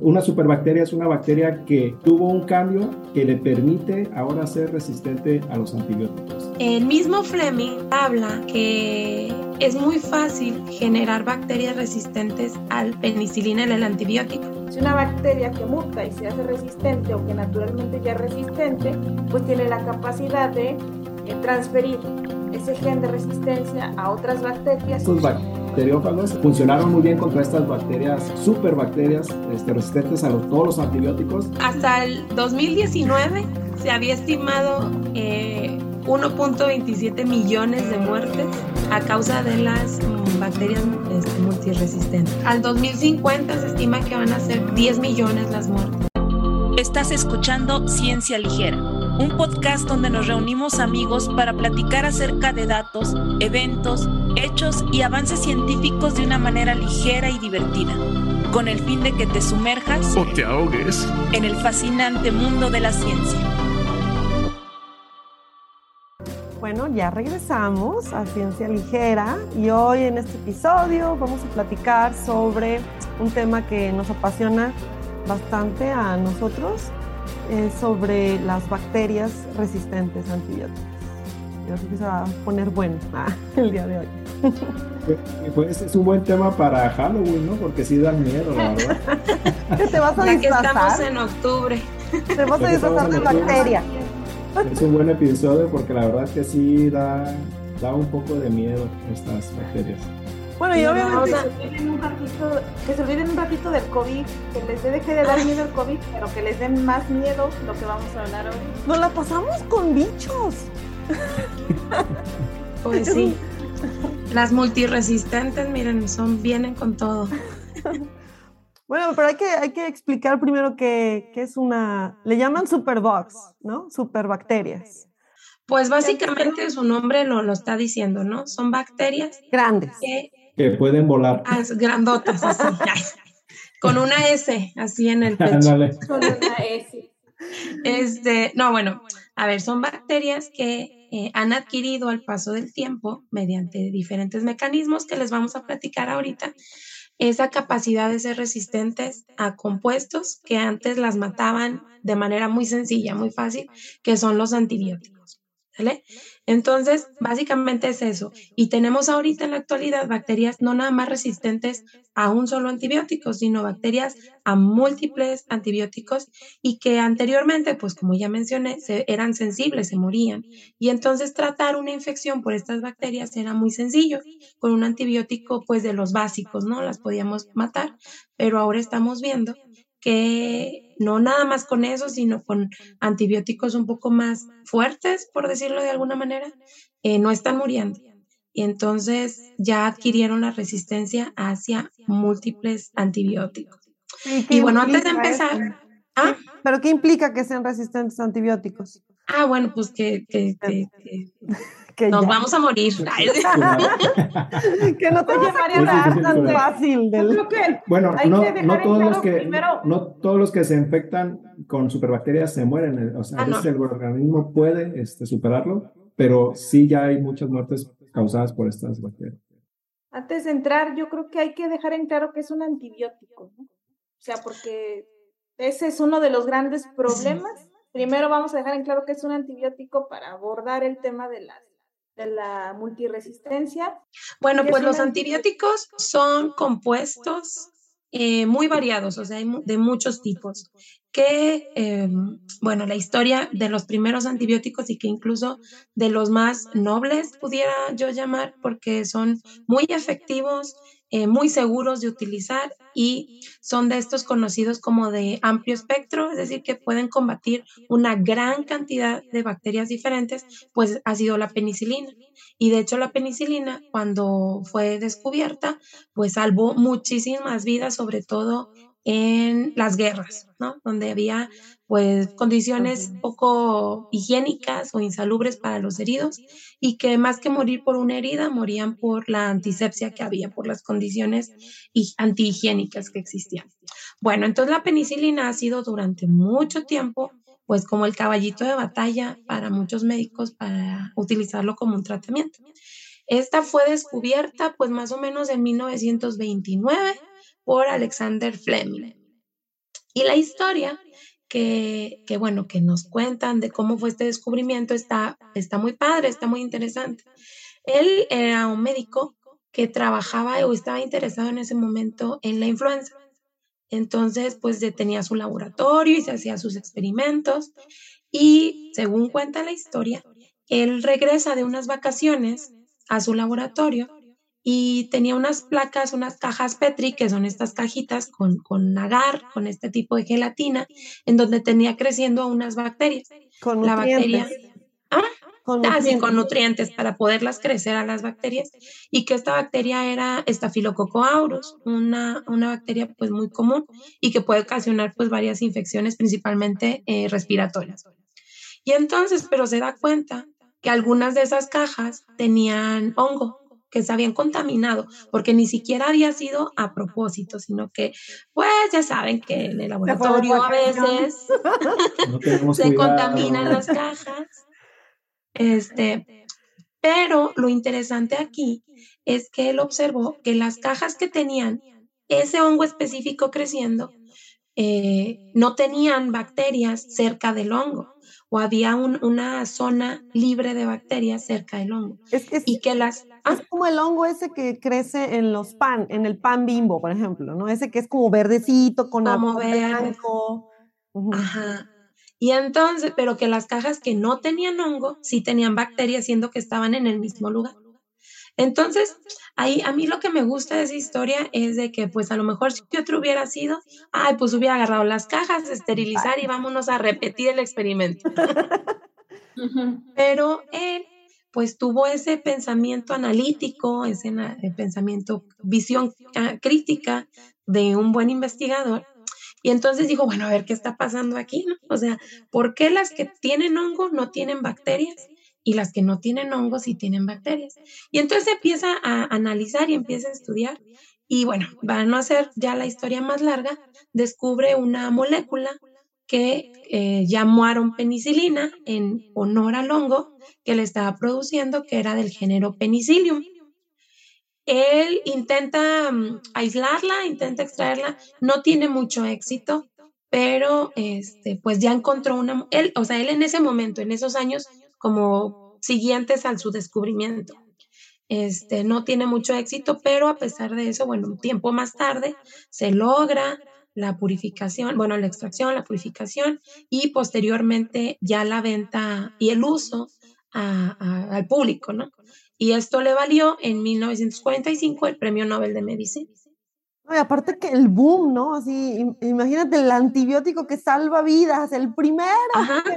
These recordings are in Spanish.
Una superbacteria es una bacteria que tuvo un cambio que le permite ahora ser resistente a los antibióticos. El mismo Fleming habla que es muy fácil generar bacterias resistentes al penicilina y al antibiótico. Si una bacteria que muta y se hace resistente o que naturalmente ya es resistente, pues tiene la capacidad de eh, transferir ese gen de resistencia a otras bacterias. Bacteriófagos funcionaron muy bien contra estas bacterias, superbacterias este, resistentes a los, todos los antibióticos. Hasta el 2019 se había estimado eh, 1.27 millones de muertes a causa de las mm, bacterias este, multiresistentes. Al 2050 se estima que van a ser 10 millones las muertes. Estás escuchando Ciencia Ligera, un podcast donde nos reunimos amigos para platicar acerca de datos, eventos, hechos y avances científicos de una manera ligera y divertida, con el fin de que te sumerjas o te ahogues en el fascinante mundo de la ciencia. Bueno, ya regresamos a Ciencia Ligera y hoy en este episodio vamos a platicar sobre un tema que nos apasiona bastante a nosotros, eh, sobre las bacterias resistentes a antibióticos. Yo creo que se va a poner bueno ah, el día de hoy. Pues es un buen tema para Halloween, ¿no? Porque sí dan miedo, la verdad. te vas a Ya que disfrazar. estamos en octubre. Te vas a que disfrazar de bacteria. Es un buen episodio porque la verdad es que sí da, da un poco de miedo estas bacterias. Bueno, y No, obviamente a- Que se olviden un ratito, que se olviden un ratito del COVID, que les deje de dar miedo el COVID, pero que les den más miedo lo que vamos a hablar hoy. nos la pasamos con bichos. Pues sí. Las multiresistentes, miren, son vienen con todo. Bueno, pero hay que, hay que explicar primero qué, qué es una... Le llaman superbugs, ¿no? Superbacterias. Pues básicamente su nombre lo, lo está diciendo, ¿no? Son bacterias Grandes. que Que pueden volar. grandotas así, con una S así en el pecho. Con una S. Este, no, bueno, a ver, son bacterias que eh, han adquirido al paso del tiempo mediante diferentes mecanismos que les vamos a platicar ahorita esa capacidad de ser resistentes a compuestos que antes las mataban de manera muy sencilla, muy fácil, que son los antibióticos. ¿Vale? Entonces, básicamente es eso. Y tenemos ahorita en la actualidad bacterias no nada más resistentes a un solo antibiótico, sino bacterias a múltiples antibióticos y que anteriormente, pues como ya mencioné, se, eran sensibles, se morían. Y entonces tratar una infección por estas bacterias era muy sencillo. Con un antibiótico, pues de los básicos, ¿no? Las podíamos matar. Pero ahora estamos viendo que no nada más con eso, sino con antibióticos un poco más fuertes, por decirlo de alguna manera, eh, no están muriendo. Y entonces ya adquirieron la resistencia hacia múltiples antibióticos. Y bueno, antes de empezar? ¿ah? ¿Pero qué implica que sean resistentes a antibióticos? Ah, bueno, pues que, que- que- que Que, nos ya- vamos a morir. Que no te vas a tan fácil Yo del... creo que Bueno, Hay no, que dejar no en todos claro los que primero- no todos los que se infectan con superbacterias se mueren, eh, o sea, Ah, a no. veces el organismo puede este, superarlo, pero sí ya hay muchas muertes causadas por estas bacterias. antes de entrar, yo creo que hay que dejar en claro que es un antibiótico, ¿no? O sea, porque ese es uno de los grandes problemas. Primero vamos a dejar en claro que es un antibiótico para abordar el tema de la, de la multiresistencia. Bueno, ¿Qué pues es los antibióticos son compuestos eh, muy variados, o sea, de muchos tipos, que, eh, bueno, la historia de los primeros antibióticos y que incluso de los más nobles pudiera yo llamar, porque son muy efectivos, eh, muy seguros de utilizar y son de estos conocidos como de amplio espectro, es decir, que pueden combatir una gran cantidad de bacterias diferentes, pues ha sido la penicilina. Y de hecho la penicilina, cuando fue descubierta, pues salvó muchísimas vidas, sobre todo en las guerras, ¿no? Donde había pues condiciones poco higiénicas o insalubres para los heridos y que más que morir por una herida, morían por la antisepsia que había, por las condiciones antihigiénicas que existían. Bueno, entonces la penicilina ha sido durante mucho tiempo pues como el caballito de batalla para muchos médicos para utilizarlo como un tratamiento. Esta fue descubierta pues más o menos en 1929 por Alexander Fleming. Y la historia que, bueno, que nos cuentan de cómo fue este descubrimiento está, está muy padre, está muy interesante. Él era un médico que trabajaba o estaba interesado en ese momento en la influenza. Entonces, pues tenía su laboratorio y se hacía sus experimentos. Y según cuenta la historia, él regresa de unas vacaciones a su laboratorio y tenía unas placas, unas cajas Petri, que son estas cajitas con, con agar, con este tipo de gelatina, en donde tenía creciendo unas bacterias. Con la bacteria. ¿Ah? Con ah, con nutrientes para poderlas crecer a las bacterias y que esta bacteria era Staphylococcus aureus, una, una bacteria pues muy común y que puede ocasionar pues varias infecciones principalmente eh, respiratorias. Y entonces, pero se da cuenta que algunas de esas cajas tenían hongo, que se habían contaminado, porque ni siquiera había sido a propósito, sino que, pues ya saben que en el laboratorio a veces se contaminan las cajas. Este, pero lo interesante aquí es que él observó que las cajas que tenían ese hongo específico creciendo eh, no tenían bacterias cerca del hongo o había una zona libre de bacterias cerca del hongo. Es, y que las ah. es como el hongo ese que crece en los pan, en el pan bimbo, por ejemplo, ¿no? Ese que es como verdecito con como blanco. Ajá. Y entonces, pero que las cajas que no tenían hongo sí tenían bacterias, siendo que estaban en el mismo lugar. Entonces, ahí a mí lo que me gusta de esa historia es de que, pues a lo mejor si otro hubiera sido, ay, pues hubiera agarrado las cajas, esterilizar y vámonos a repetir el experimento. Pero él, pues tuvo ese pensamiento analítico, ese eh, pensamiento, visión ah, crítica de un buen investigador y entonces dijo, bueno, a ver qué está pasando aquí, ¿no? O sea, ¿por qué las que tienen hongo no tienen bacterias y las que no tienen hongo sí tienen bacterias? Y entonces empieza a analizar y empieza a estudiar. Y bueno, para no hacer ya la historia más larga, descubre una molécula que eh, llamaron penicilina en honor al hongo que le estaba produciendo, que era del género penicillium. Él intenta mm, aislarla, intenta extraerla, no tiene mucho éxito, pero este, pues ya encontró una, él, o sea, él en ese momento, en esos años como siguientes al su descubrimiento, este, no tiene mucho éxito, pero a pesar de eso, bueno, un tiempo más tarde se logra la purificación, bueno, la extracción, la purificación y posteriormente ya la venta y el uso al público, ¿no? y esto le valió en 1945 el Premio Nobel de Medicina. Y aparte que el boom, ¿no? Así, imagínate el antibiótico que salva vidas, el primero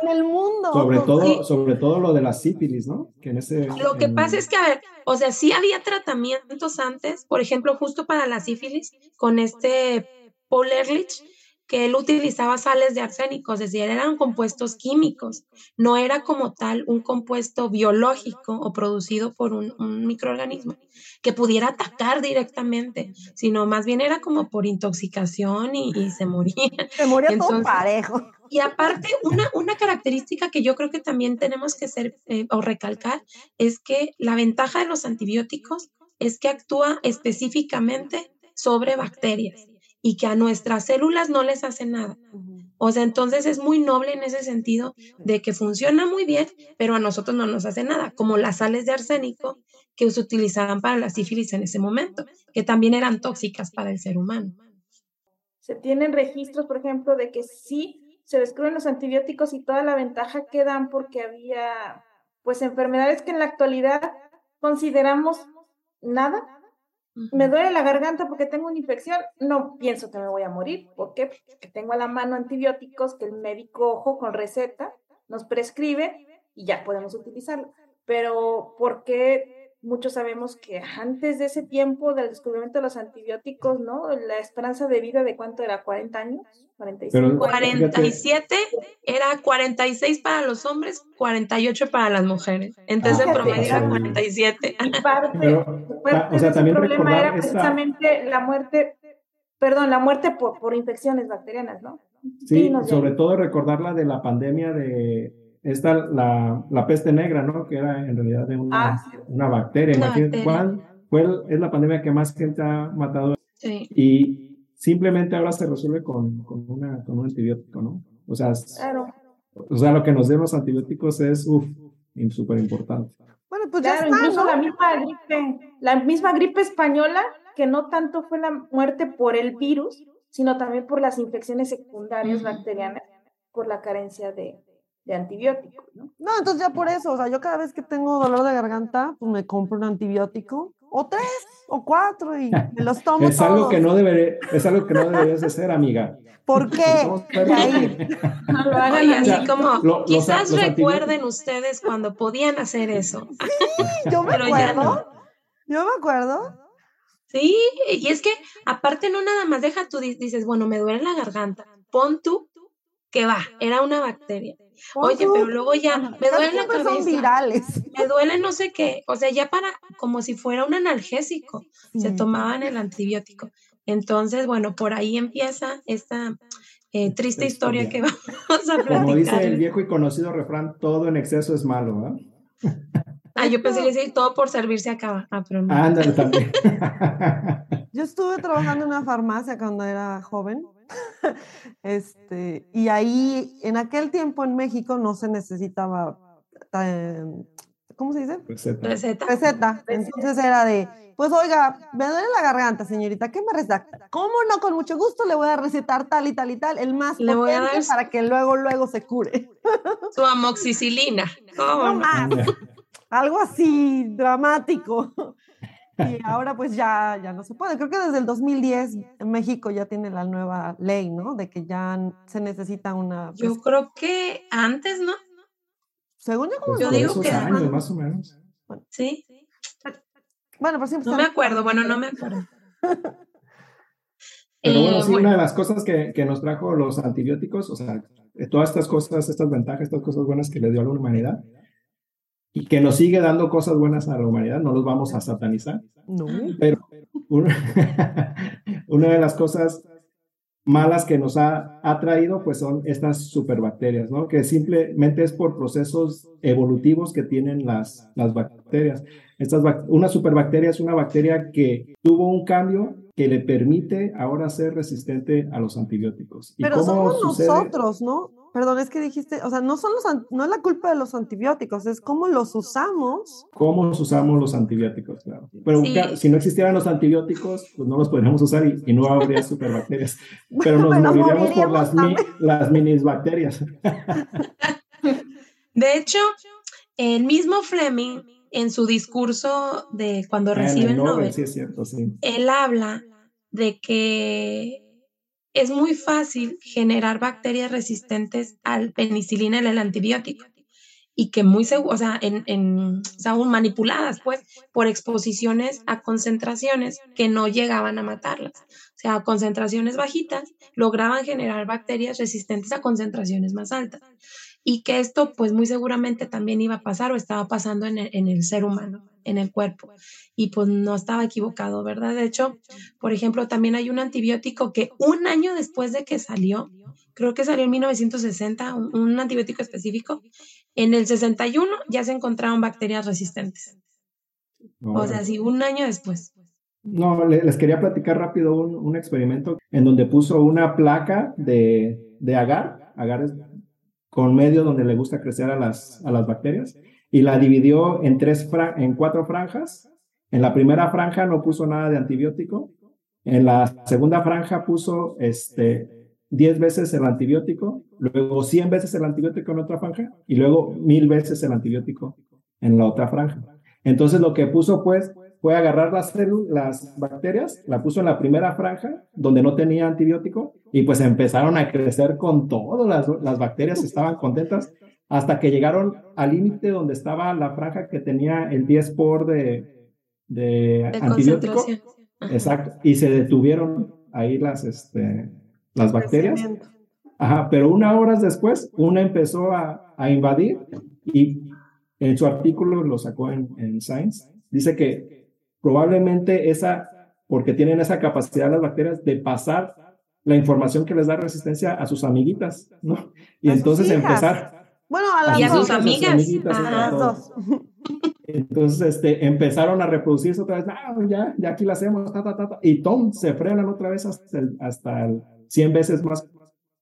en el mundo. Sobre todo, sobre todo lo de la sífilis, ¿no? Que en ese, lo que pasa es que, a ver, o sea, sí había tratamientos antes, por ejemplo, justo para la sífilis, con este Paul Ehrlich, que él utilizaba sales de arsénico, es decir, eran compuestos químicos, no era como tal un compuesto biológico o producido por un, microorganismo que pudiera atacar directamente, sino más bien era como por intoxicación y, se moría. Se moría todo parejo. Y aparte, una, una característica que yo creo que también tenemos que ser eh, o recalcar es que la ventaja de los antibióticos es que actúa específicamente sobre bacterias y que a nuestras células no les hace nada. O sea, entonces es muy noble en ese sentido de que funciona muy bien, pero a nosotros no nos hace nada, como las sales de arsénico que se utilizaban para la sífilis en ese momento, que también eran tóxicas para el ser humano. Se tienen registros, por ejemplo, de que sí se descubren los antibióticos y toda la ventaja que dan porque había pues enfermedades que en la actualidad consideramos nada, me duele la garganta porque tengo una infección, no pienso que me voy a morir. ¿Por qué? Porque tengo a la mano antibióticos que el médico ojo con receta nos prescribe y ya podemos utilizarlo. Pero ¿por qué muchos sabemos que antes de ese tiempo del descubrimiento de los antibióticos, ¿no? La esperanza de vida de cuánto era, 40 años, 45. 47 era 46 para los hombres, 48 para las mujeres. Entonces Ah, el promedio era fíjate. 47. Y parte, Pero, parte o sea, de también problema recordar era esta- precisamente la muerte, perdón, la muerte por, por infecciones bacterianas, ¿no? Sí, sobre todo recordar la de la pandemia de esta, la, la peste negra, ¿no? Que era en realidad de una, Ah, sí. una bacteria. Una bacteria. ¿cuál fue el- es la pandemia que más gente ha matado? Sí. Y simplemente ahora se resuelve con, con, una, con un antibiótico, ¿no? O sea, Claro, o sea, lo que nos den los antibióticos es, uff, súper importante. Bueno, pues ya claro, está, incluso ¿no? la misma gripe, la misma gripe española, que no tanto fue la muerte por el virus, sino también por las infecciones secundarias bacterianas, por la carencia de, de antibióticos, ¿no? No, entonces ya por eso, o sea, yo cada vez que tengo dolor de garganta, pues me compro un antibiótico, o tres, o cuatro, y me los tomo Es algo todos. que no debería, es algo que no deberías de hacer, amiga. ¿Por qué? No lo hagan Oye, así. como, Lo- quizás los recuerden ustedes cuando podían hacer eso. Yo me acuerdo, yo me acuerdo. Sí, y es que aparte no nada más deja tú, di- dices, bueno, me duele la garganta, pon tú que va, era una bacteria. Oye, pero luego ya, me duele la son cabeza, virales. me duele no sé qué, o sea, ya para, como si fuera un analgésico, se tomaban el antibiótico. Entonces, bueno, por ahí empieza esta eh, triste historia que vamos a Como dice el platicar. viejo y conocido refrán, todo en exceso es malo, ¿verdad? Ah, yo pensé que sí, todo por servirse acaba. Ah, pero no. Ándale también. Yo estuve trabajando en una farmacia cuando era joven. Este, y ahí, en aquel tiempo en México no se necesitaba, ¿cómo se dice? Receta. Receta. Receta. Entonces era de, pues oiga, me duele la garganta, señorita, ¿qué me receta? ¿Cómo no? Con mucho gusto le voy a recetar tal y tal y tal, el más Le voy a dar- para que luego, luego se cure. Su amoxicilina. ¿Cómo No no? más. Algo así dramático. Y ahora pues ya, ya no se puede. Creo que desde el 2010 en México ya tiene la nueva ley, ¿no? De que ya se necesita una... Yo creo que antes, ¿no? según yo, como Pues Yo digo esos que- años, más o menos. Sí. Bueno, por siempre No me acuerdo, bueno, no me acuerdo. Pero bueno, Eh, sí, bueno, una de las cosas que, que nos trajo los antibióticos, o sea, todas estas cosas, estas ventajas, estas cosas buenas que le dio a la humanidad y que nos sigue dando cosas buenas a la humanidad, no los vamos a satanizar, No. pero una, una de las cosas malas que nos ha, ha traído, pues son estas superbacterias, ¿no? Que simplemente es por procesos evolutivos que tienen las, las bacterias. Estas una superbacteria es una bacteria que tuvo un cambio que le permite ahora ser resistente a los antibióticos. ¿Y Pero cómo somos sucede? nosotros, ¿no? Perdón, es que dijiste, o sea, no, son los, no es la culpa de los antibióticos, es cómo los usamos. ¿Cómo usamos los antibióticos? Claro. Pero Sí. claro, si no existieran los antibióticos, pues no los podríamos usar y, y no habría superbacterias. Pero nos Pero moriríamos por las, mi- las minisbacterias. de hecho, el mismo Fleming, en su discurso de cuando Ah, recibe el Nobel, Sí, es cierto, sí. él habla de que es muy fácil generar bacterias resistentes al penicilina y al antibiótico y que muy seguro, o sea, en, o sea, aún manipuladas pues por exposiciones a concentraciones que no llegaban a matarlas. O sea, a concentraciones bajitas lograban generar bacterias resistentes a concentraciones más altas. Y que esto pues muy seguramente también iba a pasar o estaba pasando en el, en el ser humano, en el cuerpo. Y pues no estaba equivocado, ¿verdad? De hecho, por ejemplo, también hay un antibiótico que un año después de que salió, creo que salió en 1960, un, un antibiótico específico, en el 61 ya se encontraron bacterias resistentes. O sea, sí, un año después. No, le- les quería platicar rápido un, un experimento en donde puso una placa de, de agar, agar es con medio donde le gusta crecer a las, a las bacterias, y la dividió en, tres en cuatro franjas. En la primera franja no puso nada de antibiótico. En la segunda franja puso este, 10 veces el antibiótico, luego 100 veces el antibiótico en otra franja, y luego 1000 veces el antibiótico en la otra franja. Entonces lo que puso pues fue agarrar las las bacterias, la puso en la primera franja donde no tenía antibiótico y pues empezaron a crecer con todo, las, las bacterias estaban contentas hasta que llegaron al límite donde estaba la franja que tenía el 10 por de, de, antibiótico. Exacto, y se detuvieron ahí las, este, las bacterias. Ajá, pero unas horas después, una empezó a, a, invadir y en su artículo lo sacó en, en Science, dice que probablemente esa, porque tienen esa capacidad las bacterias de pasar la información que les da resistencia a sus amiguitas, ¿no? Y entonces empezar. Bueno, a las y a sus amigas. A las dos. Entonces, este, empezaron a reproducirse otra vez, ah, ya, ya aquí la hacemos, ta, ta, ta, y tom, se frenan otra vez hasta el, hasta el 100 veces más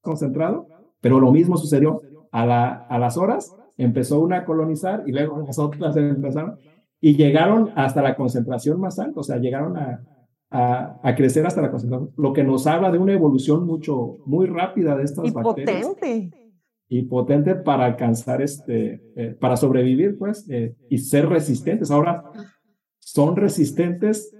concentrado, pero lo mismo sucedió a, la, a las horas, empezó una a colonizar y luego las otras empezaron, y llegaron hasta la concentración más alta, o sea, llegaron a, a, a, crecer hasta la concentración, lo que nos habla de una evolución mucho, muy rápida de estas y bacterias. potente. Y potente para alcanzar este, eh, para sobrevivir, pues, eh, y ser resistentes. Ahora, son resistentes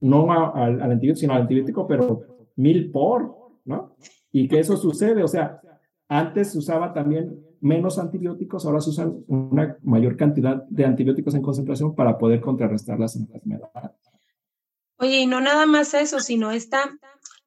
no al antibiótico, sino al antibiótico, pero mil por, ¿no? Y que eso sucede, o sea, antes se usaba también menos antibióticos, ahora se usan una mayor cantidad de antibióticos en concentración para poder contrarrestar las enfermedades. Oye, y no nada más eso, sino esta,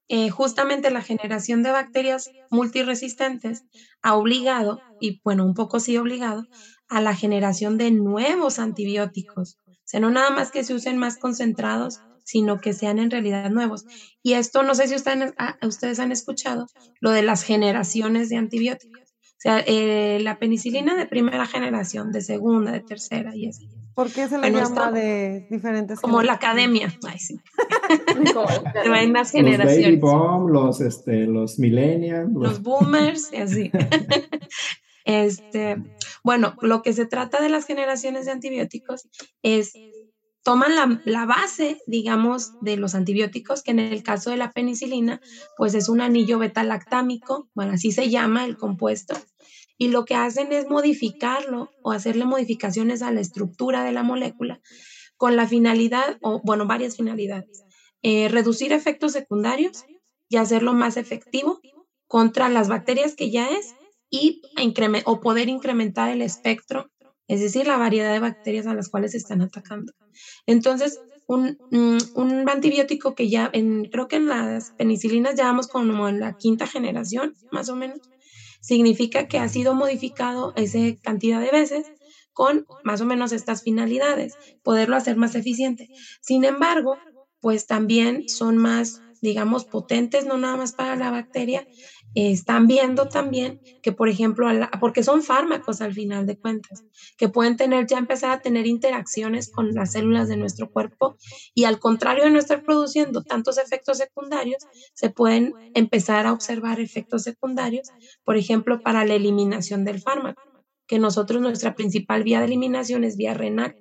eh, justamente la generación de bacterias multiresistentes ha obligado, y bueno, un poco sí obligado, a la generación de nuevos antibióticos. O sea, no nada más que se usen más concentrados, sino que sean en realidad nuevos. Y esto, no sé si ustedes, ah, ustedes han escuchado, lo de las generaciones de antibióticos. O sea, eh, la penicilina de primera generación, de segunda, de tercera y así. ¿Por qué se le Bueno, llama de diferentes Como la generaciones? academia. Ay, sí. Como- van las Los baby generaciones. bomb, los, este, los millennials, los- los boomers y así. Este, bueno, lo que se trata de las generaciones de antibióticos es toman la, la base, digamos, de los antibióticos, que en el caso de la penicilina, pues es un anillo beta-lactámico, bueno, así se llama el compuesto, y lo que hacen es modificarlo o hacerle modificaciones a la estructura de la molécula con la finalidad, o bueno, varias finalidades, Eh, reducir efectos secundarios y hacerlo más efectivo contra las bacterias que ya es y o poder incrementar el espectro, es decir, la variedad de bacterias a las cuales se están atacando. Entonces, un, mm, un antibiótico que ya, en, creo que en las penicilinas ya vamos como en la quinta generación, más o menos, significa que ha sido modificado esa cantidad de veces con más o menos estas finalidades, poderlo hacer más eficiente. Sin embargo, pues también son más, digamos, potentes, no nada más para la bacteria, están viendo también que, por ejemplo, porque son fármacos al final de cuentas, que pueden tener, ya empezar a tener interacciones con las células de nuestro cuerpo y al contrario de no estar produciendo tantos efectos secundarios, se pueden empezar a observar efectos secundarios, por ejemplo, para la eliminación del fármaco, que nosotros nuestra principal vía de eliminación es vía renal.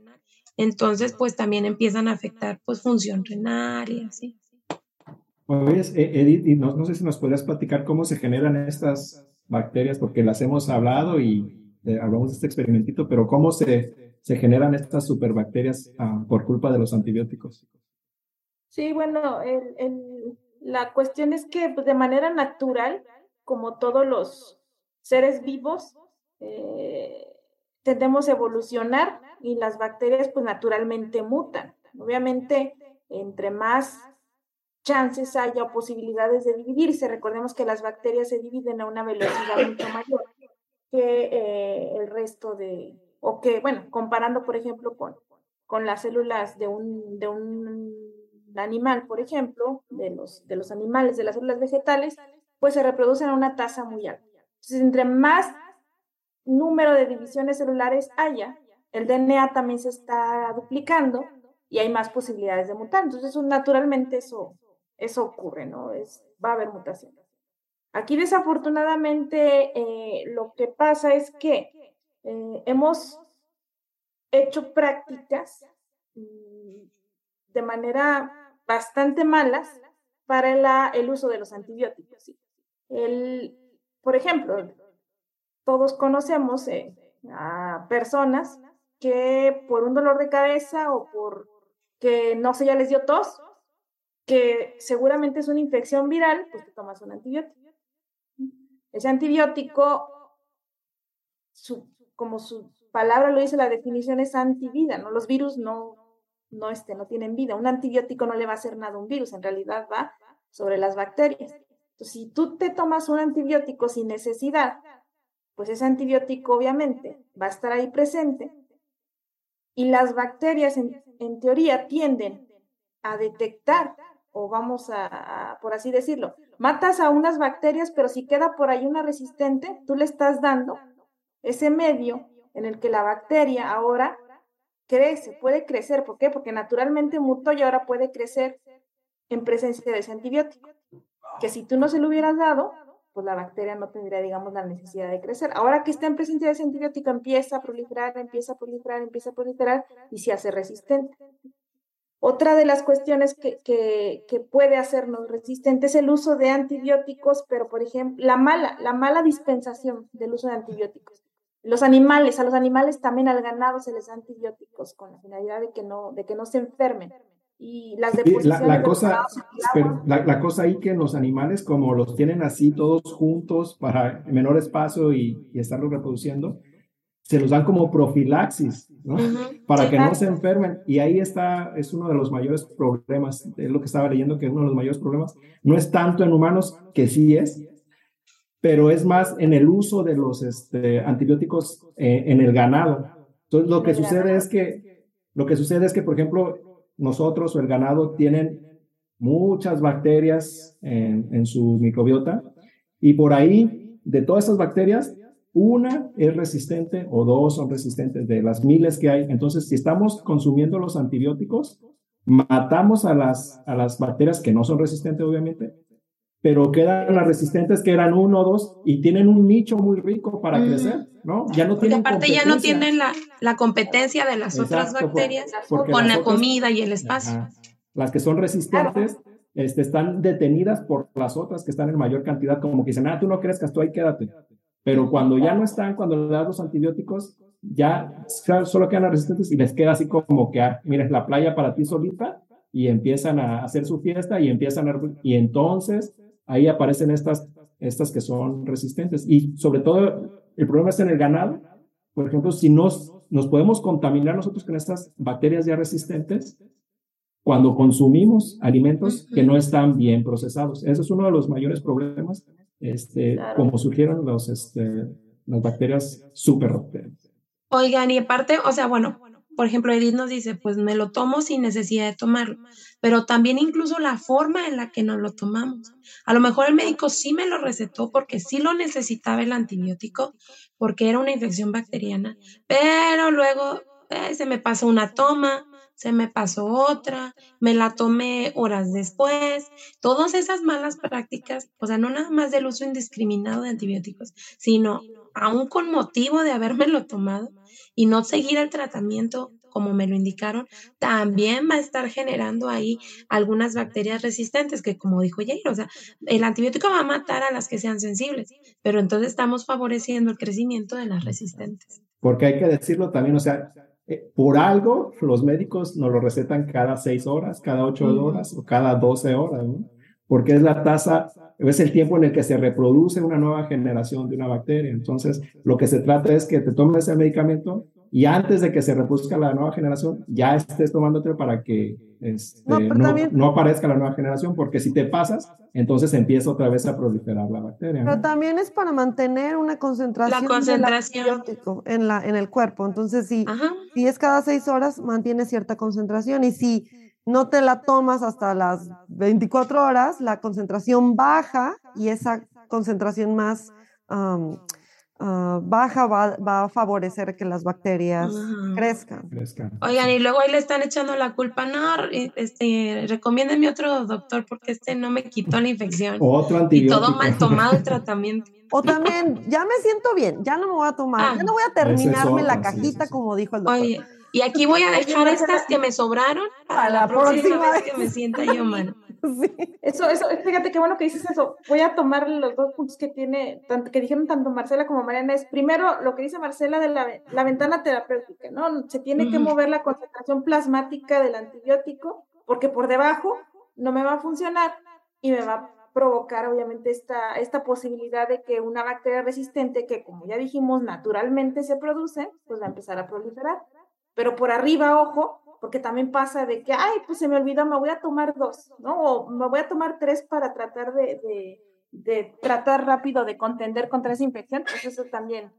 Entonces, pues también empiezan a afectar pues función renal y así. Eh, Edith, y no, sé si nos podrías platicar cómo se generan estas bacterias, porque las hemos hablado y eh, hablamos de este experimentito, pero cómo se, se generan estas superbacterias ah, por culpa de los antibióticos. Sí, bueno, la cuestión es que pues, de manera natural, como todos los seres vivos, eh, tendemos a evolucionar y las bacterias pues naturalmente mutan. Obviamente, entre más chances haya o posibilidades de dividirse, recordemos que las bacterias se dividen a una velocidad mucho mayor que eh, el resto de, o que, bueno, comparando, por ejemplo, con, con las células de un, de un animal, por ejemplo, de los, de los animales, de las células vegetales, pues se reproducen a una tasa muy alta. Entonces, entre más número de divisiones celulares haya, el DNA también se está duplicando y hay más posibilidades de mutar. Entonces, eso, naturalmente eso, eso ocurre, ¿no? Es, va a haber mutación. Aquí, desafortunadamente, eh, lo que pasa es que eh, hemos hecho prácticas mm, de manera bastante malas para la- el uso de los antibióticos. El, por ejemplo, todos conocemos eh, a personas que por un dolor de cabeza o por que no sé, ya les dio tos, que seguramente es una infección viral, pues te tomas un antibiótico. Ese antibiótico como su palabra lo dice, la definición es antivida, ¿no? Los virus no, no, este, no tienen vida. Un antibiótico no le va a hacer nada a un virus, en realidad va sobre las bacterias. Entonces, si tú te tomas un antibiótico sin necesidad, pues ese antibiótico obviamente va a estar ahí presente y las bacterias en teoría tienden a detectar o vamos a, por así decirlo, matas a unas bacterias, pero si queda por ahí una resistente, tú le estás dando ese medio en el que la bacteria ahora crece, puede crecer. ¿Por qué? Porque naturalmente mutó y ahora puede crecer en presencia de ese antibiótico. Que si tú no se lo hubieras dado, pues la bacteria no tendría, digamos, la necesidad de crecer. Ahora que está en presencia de ese antibiótico, empieza a proliferar, empieza a proliferar, empieza a proliferar y se hace resistente. Otra de las cuestiones que, que, puede hacernos resistentes es el uso de antibióticos, pero por ejemplo, la mala, la mala dispensación del uso de antibióticos. Los animales, a los animales también al ganado se les da antibióticos con la finalidad de que no, de que no se enfermen. Y las deposiciones la, cosa, la, la, cosa ahí que los animales, como los tienen así todos juntos para menor espacio y, y estarlos reproduciendo, se los dan como profilaxis, ¿no? Para que no se enfermen. Y ahí está, es uno de los mayores problemas, es lo que estaba leyendo, que es uno de los mayores problemas. No es tanto en humanos, que sí es, pero es más en el uso de los este, antibióticos eh, en el ganado. Entonces, lo que sucede es que, lo que sucede es que, por ejemplo, nosotros o el ganado tienen muchas bacterias en, en su microbiota y por ahí, de todas esas bacterias, una es resistente o dos son resistentes de las miles que hay. Entonces, si estamos consumiendo los antibióticos, matamos a las, a las bacterias que no son resistentes, obviamente, pero quedan las resistentes que eran uno o dos y tienen un nicho muy rico para crecer, ¿no? Ya no tienen Porque aparte ya no tienen la, la competencia de las otras bacterias con la comida y el espacio. las que son resistentes este, están detenidas por las otras que están en mayor cantidad, como que dicen, ah, tú no crezcas, tú ahí quédate. Pero cuando ya no están, cuando le das los antibióticos, ya solo quedan resistentes y les queda así como que, ah, mira, la playa para ti solita y empiezan a hacer su fiesta y empiezan a, y entonces ahí aparecen estas, estas que son resistentes. Y sobre todo, el problema es en el ganado. Por ejemplo, si nos, nos podemos contaminar nosotros con estas bacterias ya resistentes cuando consumimos alimentos que no están bien procesados. Ese es uno de los mayores problemas este, como surgieron los, este, las bacterias superbacterias. Oigan, y aparte, o sea, bueno, por ejemplo, Edith nos dice, pues me lo tomo sin necesidad de tomarlo, pero también incluso la forma en la que nos lo tomamos. A lo mejor el médico sí me lo recetó porque sí lo necesitaba el antibiótico, porque era una infección bacteriana, pero luego eh, se me pasó una toma, se me pasó otra, me la tomé horas después. Todas esas malas prácticas, o sea, no nada más del uso indiscriminado de antibióticos, sino aún con motivo de habérmelo tomado y no seguir el tratamiento como me lo indicaron, también va a estar generando ahí algunas bacterias resistentes que como dijo Jair, o sea, el antibiótico va a matar a las que sean sensibles, pero entonces estamos favoreciendo el crecimiento de las resistentes. Porque hay que decirlo también, o sea, eh, por algo, los médicos nos lo recetan cada seis horas, cada ocho horas o cada doce horas, ¿no? porque es la tasa, es el tiempo en el que se reproduce una nueva generación de una bacteria. Entonces, lo que se trata es que te tomes el medicamento y antes de que se reproduzca la nueva generación, ya estés tomándote para que este, no, aparezca la nueva generación, porque si te pasas, entonces empieza otra vez a proliferar la bacteria. Pero también es para mantener una concentración, la concentración. en, la, en el cuerpo. Entonces, si, si es cada seis horas, mantiene cierta concentración. Y si no te la tomas hasta las 24 horas, la concentración baja y esa concentración más... Ah, baja va, a favorecer que las bacterias crezcan. Oigan, y luego ahí le están echando la culpa, no, este, recomiéndeme otro doctor porque este no me quitó la infección. Otro antibiótico. Y todo mal tomado el tratamiento. O también, ya me siento bien, ya no me voy a tomar, ya no voy a terminarme la cajita como dijo el doctor. Oye, y aquí voy a dejar estas que me sobraron para la, próxima, vez que me sienta yo mal. Eso, eso, fíjate qué bueno que dices eso. Voy a tomar los dos puntos que tiene, tanto, que dijeron tanto Marcela como Mariana. Es primero lo que dice Marcela de la, la ventana terapéutica, ¿no? Se tiene que mover la concentración plasmática del antibiótico, porque por debajo no me va a funcionar y me va a provocar obviamente esta, esta posibilidad de que una bacteria resistente, que como ya dijimos, naturalmente se produce, pues va a empezar a proliferar. Pero por arriba, ojo, porque también pasa de que, ay, pues se me olvidó, me voy a tomar dos, ¿no? O me voy a tomar tres para tratar de, de, de tratar rápido de contender contra esa infección, pues eso también,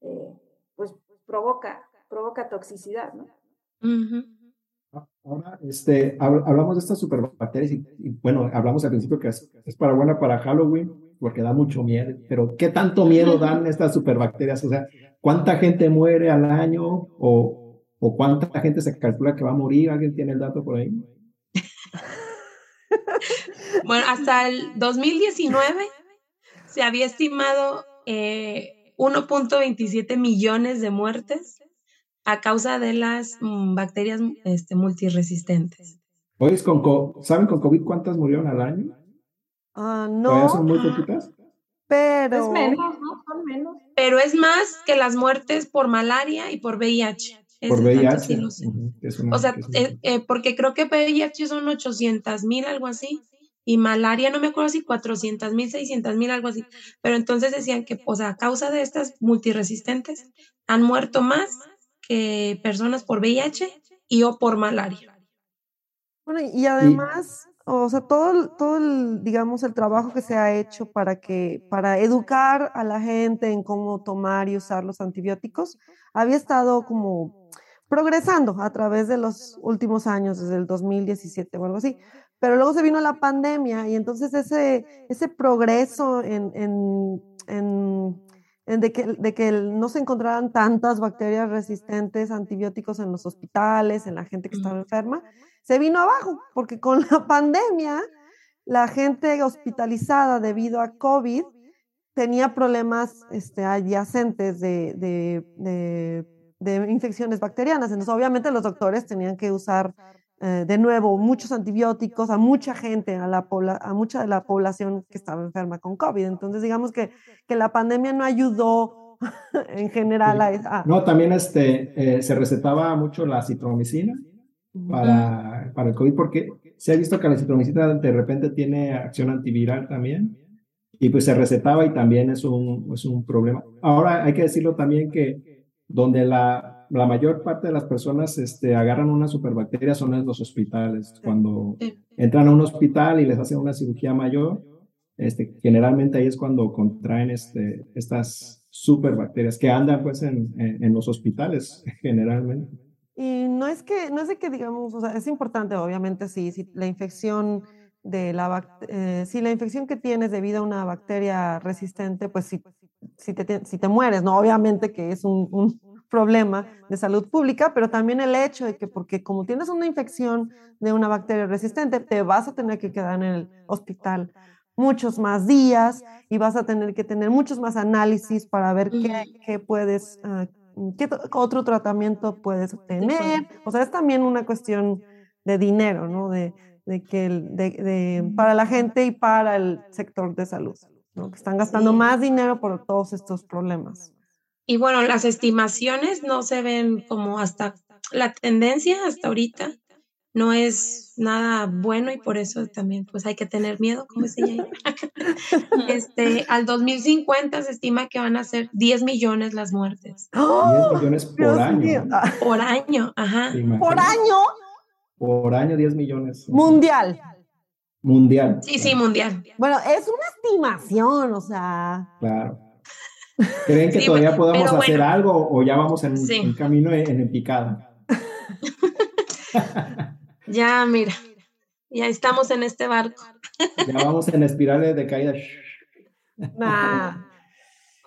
eh, pues provoca, provoca toxicidad, ¿no? Ahora, este, hablamos de estas superbacterias y, y, bueno, hablamos al principio que es, es, para buena para Halloween porque da mucho miedo, pero ¿qué tanto miedo dan estas superbacterias? O sea, ¿cuánta gente muere al año o, o cuánta gente se calcula que va a morir? ¿Alguien tiene el dato por ahí? bueno, hasta el 2019 se había estimado eh, 1.27 millones de muertes a causa de las mm, bacterias este, multiresistentes. Oye, con, ¿saben con COVID cuántas murieron al año? Uh, no. son muy poquitas? Pero... Es menos, ¿no? Son menos. Pero es más que las muertes por malaria y por VIH. Por VIH. Sí lo sé. Uh -huh. o sea, eh, eh, porque creo que VIH son 800 mil, algo así y malaria, no me acuerdo si 400 mil, 600 mil, algo así, pero entonces decían que, o sea, a causa de estas multiresistentes, han muerto más que personas por VIH y o por malaria. Bueno, y además, y, o sea, todo, todo el, digamos, el trabajo que se ha hecho para que, para educar a la gente en cómo tomar y usar los antibióticos, había estado como progresando a través de los últimos años, desde el 2017 o algo así. Pero luego se vino la pandemia y entonces ese, ese progreso en, en, en, en de, que, de, que, no se encontraran tantas bacterias resistentes a antibióticos en los hospitales, en la gente que estaba enferma, se vino abajo, porque con la pandemia la gente hospitalizada debido a COVID tenía problemas este, adyacentes de, de, de, de infecciones bacterianas. Entonces, obviamente los doctores tenían que usar eh, de nuevo, muchos antibióticos a mucha gente, a, la a mucha de la población que estaba enferma con COVID. Entonces, digamos que, que la pandemia no ayudó en general a... No, también este, eh, se recetaba mucho la citromicina para, para el COVID, porque se ha visto que la citromicina de repente tiene acción antiviral también, y pues se recetaba y también es un, es un problema. Ahora hay que decirlo también que donde la la mayor parte de las personas este, agarran una superbacteria son en los hospitales. Cuando entran a un hospital y les hacen una cirugía mayor, este, generalmente ahí es cuando contraen este, estas superbacterias que andan pues en, en, en, los hospitales generalmente. Y no es que, no es de que digamos, o sea, es importante, obviamente, sí, si la infección de la, eh, si la infección que tienes debido a una bacteria resistente, pues si, si, te, si te mueres, ¿no? Obviamente que es un, un problema de salud pública, pero también el hecho de que porque como tienes una infección de una bacteria resistente, te vas a tener que quedar en el hospital muchos más días y vas a tener que tener muchos más análisis para ver qué, qué puedes, uh, qué otro tratamiento puedes tener. O sea, es también una cuestión de dinero, ¿no? De, de que el, de, de, para la gente y para el sector de salud, ¿no? Que están gastando sí. más dinero por todos estos problemas. Y bueno, las estimaciones no se ven como hasta la tendencia hasta ahorita no es nada bueno y por eso también pues hay que tener miedo, como decía ella. este, al 2050 se estima que van a ser 10 millones las muertes. 10 millones por Dios año. Por año, ajá. ¿Por año? Por año 10 millones. Mundial. Mundial. Sí, sí, mundial. Bueno, es una estimación, o sea. Claro. ¿Creen que sí, todavía podamos hacer algo o ya vamos en, sí. en camino en, en picada? ya, mira, ya estamos en este barco. ya vamos en espiral de caída. Nah.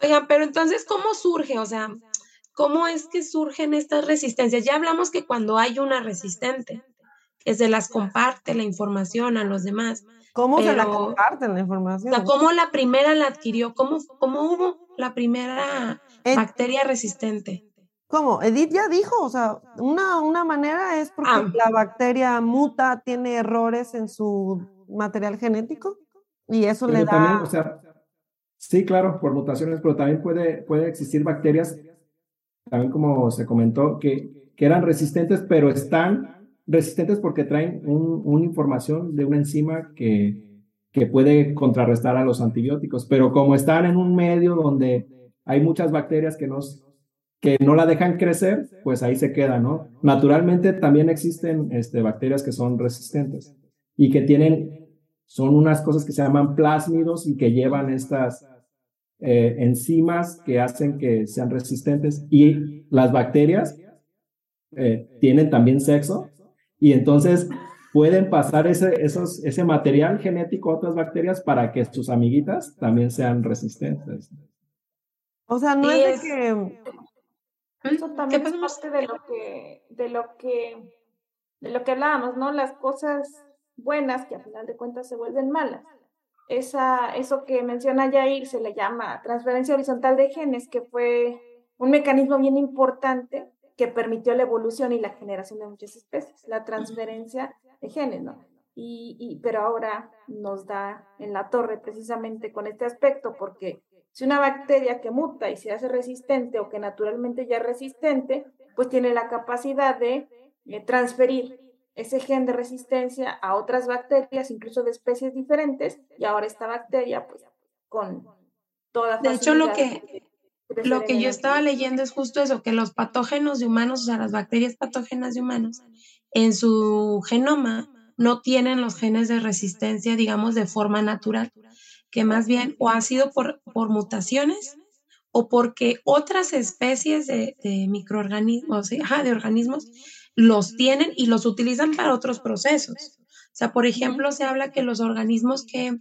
Oigan, pero entonces, ¿cómo surge? O sea, ¿cómo es que surgen estas resistencias? Ya hablamos que cuando hay una resistente, que se las comparte la información a los demás. ¿Cómo pero, se la comparten la información? O sea, ¿cómo la primera la adquirió? ¿Cómo, cómo hubo la primera Ed, bacteria resistente? ¿Cómo? Edith ya dijo, o sea, una, una manera es porque ah. la bacteria muta, tiene errores en su material genético y eso pero le da... También, o sea, sí, claro, por mutaciones, pero también puede, puede existir bacterias, también como se comentó, que, que eran resistentes, pero están resistentes porque traen un, una información de una enzima que, que puede contrarrestar a los antibióticos. Pero como están en un medio donde hay muchas bacterias que, nos, que no la dejan crecer, pues ahí se queda, ¿no? Naturalmente también existen este, bacterias que son resistentes y que tienen, son unas cosas que se llaman plásmidos y que llevan estas eh, enzimas que hacen que sean resistentes. Y las bacterias eh, tienen también sexo y entonces pueden pasar ese, esos, ese material genético a otras bacterias para que sus amiguitas también sean resistentes. O sea, no es, de que... Eso también es parte de lo que, de lo que, de lo que hablábamos, ¿no? Las cosas buenas que a final de cuentas se vuelven malas. Esa, eso que menciona Jair se le llama transferencia horizontal de genes, que fue un mecanismo bien importante que permitió la evolución y la generación de muchas especies, la transferencia de genes, ¿no? Y, y, pero ahora nos da en la torre precisamente con este aspecto, porque si una bacteria que muta y se hace resistente o que naturalmente ya es resistente, pues tiene la capacidad de eh, transferir ese gen de resistencia a otras bacterias, incluso de especies diferentes, y ahora esta bacteria, pues, con toda De hecho, lo que, lo que yo estaba leyendo es justo eso, que los patógenos de humanos, o sea, las bacterias patógenas de humanos, en su genoma no tienen los genes de resistencia, digamos, de forma natural, que más bien o ha sido por, por mutaciones o porque otras especies de, microorganismos, de organismos, los tienen y los utilizan para otros procesos. O sea, por ejemplo, se habla que los organismos que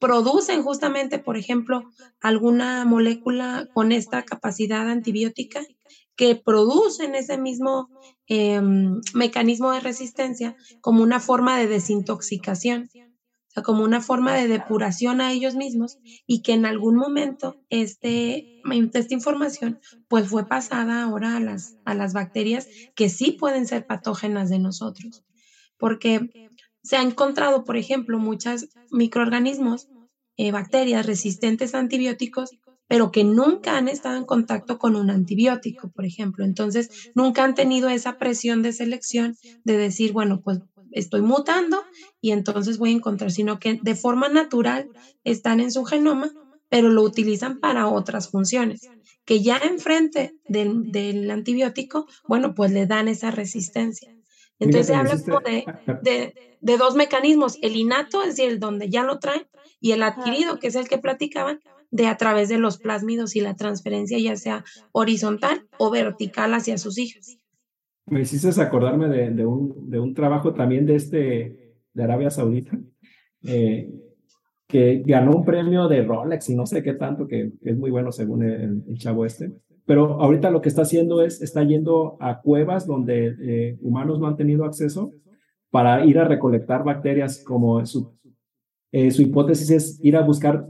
producen justamente, por ejemplo, alguna molécula con esta capacidad antibiótica, que producen ese mismo em, mecanismo de resistencia como una forma de desintoxicación, o sea, como una forma de depuración a ellos mismos y que en algún momento este, esta información pues fue pasada ahora a las, a las bacterias que sí pueden ser patógenas de nosotros. Porque se ha encontrado, por ejemplo, muchos microorganismos, eh, bacterias resistentes a antibióticos pero que nunca han estado en contacto con un antibiótico, por ejemplo. Entonces, nunca han tenido esa presión de selección de decir, bueno, pues estoy mutando y entonces voy a encontrar, sino que de forma natural están en su genoma, pero lo utilizan para otras funciones, que ya enfrente del, del antibiótico, bueno, pues le dan esa resistencia. Entonces se habla como de, de, de, dos mecanismos, el innato, es decir, el donde ya lo traen, y el adquirido, que es el que platicaban, de a través de los plásmidos y la transferencia ya sea horizontal o vertical hacia sus hijos. Me hiciste acordarme de, un, de un trabajo también de este de Arabia Saudita, eh, que ganó un premio de Rolex y no sé qué tanto, que, es muy bueno según el, chavo este. Pero ahorita lo que está haciendo es, está yendo a cuevas donde eh, humanos no han tenido acceso para ir a recolectar bacterias como su, eh, su hipótesis es ir a buscar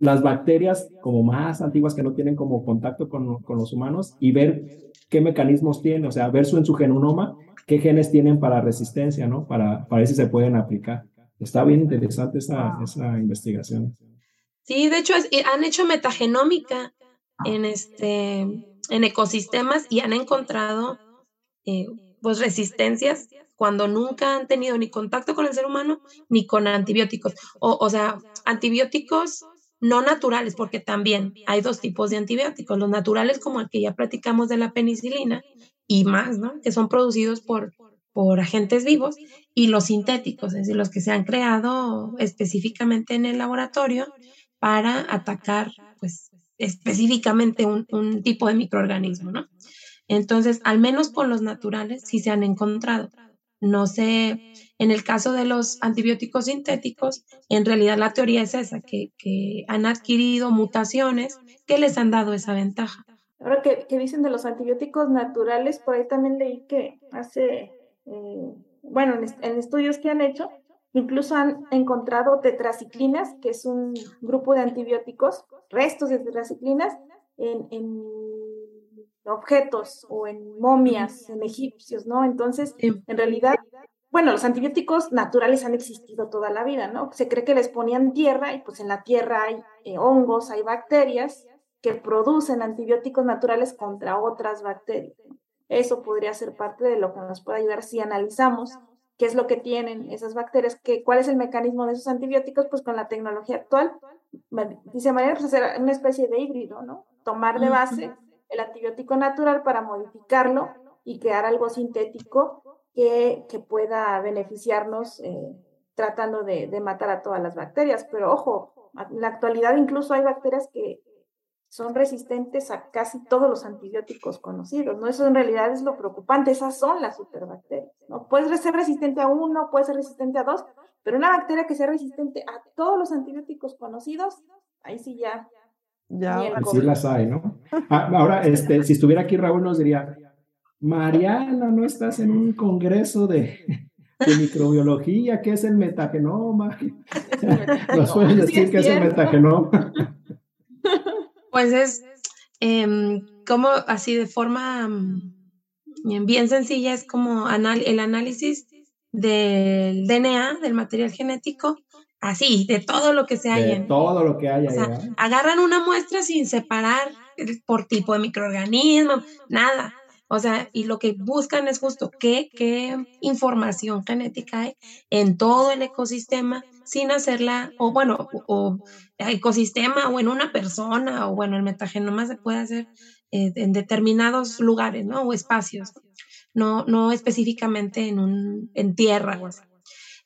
las bacterias como más antiguas que no tienen como contacto con, con los humanos y ver qué mecanismos tienen, o sea, ver su, en su genoma qué genes tienen para resistencia, ¿no? Para, para ver se pueden aplicar. Está bien interesante esa, esa investigación. Sí, de hecho han hecho metagenómica en, este, en ecosistemas y han encontrado eh, pues resistencias cuando nunca han tenido ni contacto con el ser humano ni con antibióticos. O, o sea, antibióticos no naturales, porque también hay dos tipos de antibióticos, los naturales como el que ya platicamos de la penicilina y más, ¿no? Que son producidos por, por agentes vivos y los sintéticos, es decir, los que se han creado específicamente en el laboratorio para atacar, pues, específicamente un, un tipo de microorganismo, ¿no? Entonces, al menos con los naturales sí se han encontrado. No sé, en el caso de los antibióticos sintéticos, en realidad la teoría es esa, que, han adquirido mutaciones que les han dado esa ventaja. Ahora que, dicen de los antibióticos naturales, por ahí también leí que hace, eh, bueno, en, estudios que han hecho, incluso han encontrado tetraciclinas, que es un grupo de antibióticos, restos de tetraciclinas, en, en objetos o en momias, en egipcios, ¿no? Entonces, en realidad, bueno, los antibióticos naturales han existido toda la vida, ¿no? Se cree que les ponían tierra y pues en la tierra hay eh, hongos, hay bacterias que producen antibióticos naturales contra otras bacterias. Eso podría ser parte de lo que nos puede ayudar si analizamos qué es lo que tienen esas bacterias, que, cuál es el mecanismo de esos antibióticos, pues con la tecnología actual, dice María, pues hacer una especie de híbrido, ¿no? Tomar de base el antibiótico natural para modificarlo y crear algo sintético que, que pueda beneficiarnos eh, tratando de, de, matar a todas las bacterias. Pero ojo, en la actualidad incluso hay bacterias que son resistentes a casi todos los antibióticos conocidos, ¿no? Eso en realidad es lo preocupante, esas son las superbacterias, ¿no? Puedes ser resistente a uno, puedes ser resistente a dos, pero una bacteria que sea resistente a todos los antibióticos conocidos, ahí sí ya. Ya, así las hay, ¿no? Ah, ahora, este, si estuviera aquí Raúl nos diría, Mariana, no estás en un congreso de, de microbiología, ¿qué es el metagenoma? ¿Nos puedes decir qué es el metagenoma? Pues es em, como así de forma mm, bien sencilla, es como el análisis del DNA, del material genético, así, de todo lo que se haya. De todo lo que haya. agarran una muestra sin separar por tipo de microorganismo, nada. O sea, y lo que buscan es justo qué, qué información genética hay en todo el ecosistema sin hacerla, o bueno, o, ecosistema, o en una persona, o bueno, el metagenoma se puede hacer eh, en determinados lugares, ¿no? O espacios, no, no específicamente en, un, en tierra o así.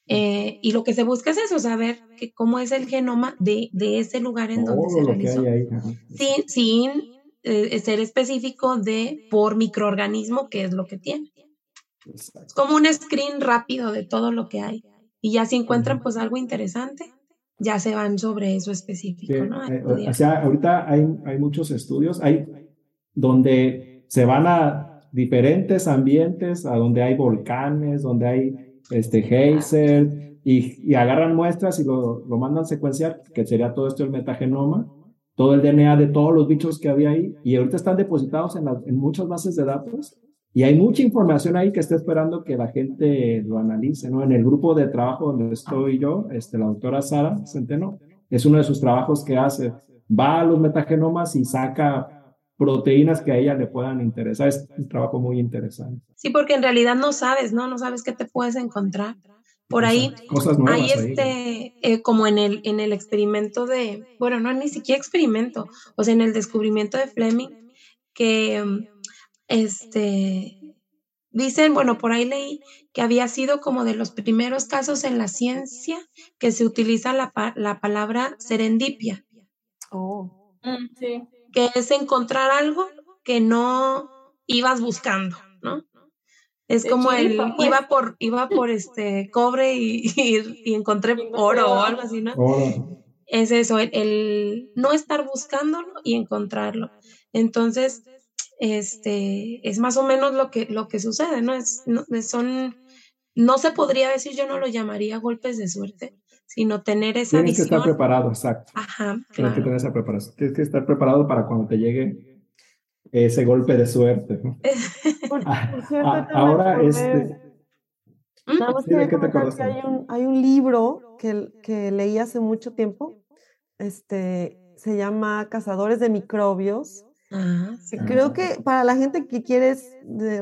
Eh, y lo que se busca es eso, saber que cómo es el genoma de, de ese lugar en donde se realizó. Sin, sin eh, ser específico de por microorganismo qué es lo que tiene. Es como un screen rápido de todo lo que hay. Y ya si encuentran pues algo interesante, ya se van sobre eso específico. ¿no? Eh, o sea, ahorita hay, hay muchos estudios, hay donde se van a diferentes ambientes, a donde hay volcanes, donde hay este geyser, y, y agarran muestras y lo, lo mandan secuenciar, que sería todo esto el metagenoma, todo el DNA de todos los bichos que había ahí y ahorita están depositados en, en, muchas bases de datos y hay mucha información ahí que está esperando que la gente lo analice, ¿no? En el grupo de trabajo donde estoy yo, este, la doctora Sara Centeno, es uno de sus trabajos que hace, va a los metagenomas y saca proteínas que a ella le puedan interesar. Es un trabajo muy interesante. Sí, porque en realidad no sabes, ¿no? No sabes qué te puedes encontrar. Por ahí Cosas nuevas hay este, eh, como en el, en el experimento de, bueno, no ni siquiera experimento, o sea, en el descubrimiento de Fleming, que este, dicen, bueno, por ahí leí que había sido como de los primeros casos en la ciencia que se utiliza la, la palabra serendipia. Oh. Mm, sí. Que es encontrar algo que no ibas buscando, ¿no? Es como el pues. iba por iba por este cobre y, y, encontré oro o algo así, ¿no? Es eso, el, no estar buscándolo y encontrarlo. Entonces, este, es más o menos lo que, lo que sucede, ¿no? Es, no, son, no se podría decir, yo no lo llamaría golpes de suerte, sino tener esa Tienes visión. que estar preparado, exacto. Ajá, Tienes que tener esa preparación. Tienes que estar preparado para cuando te llegue ese golpe de suerte. Ah, ahora, este... hay, un, hay un libro que, que leí hace mucho tiempo, este, se llama Cazadores de Microbios. Ah, Creo que para la gente que quiere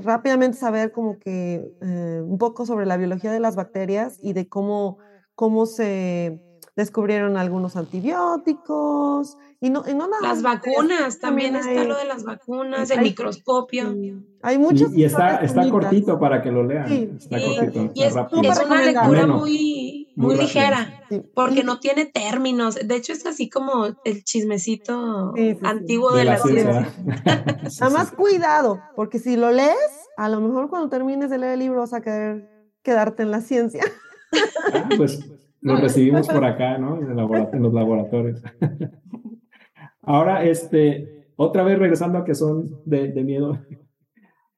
rápidamente saber como que eh, un poco sobre la biología de las bacterias y de cómo, cómo se descubrieron algunos antibióticos y no, y no nada. Las vacunas, también, está lo de las vacunas, el microscopio. Hay muchos. Y, está, está cortito para que lo lean. está cortito. Y es, una lectura muy, muy, ligera, porque no tiene términos. De hecho, es así como el chismecito antiguo de, la, ciencia. Nada más cuidado, porque si lo lees, a lo mejor cuando termines de leer el libro vas a querer quedarte en la ciencia. Ah, pues lo recibimos por acá, ¿no? En, los laboratorios. Ahora, este, otra vez regresando a que son de, miedo.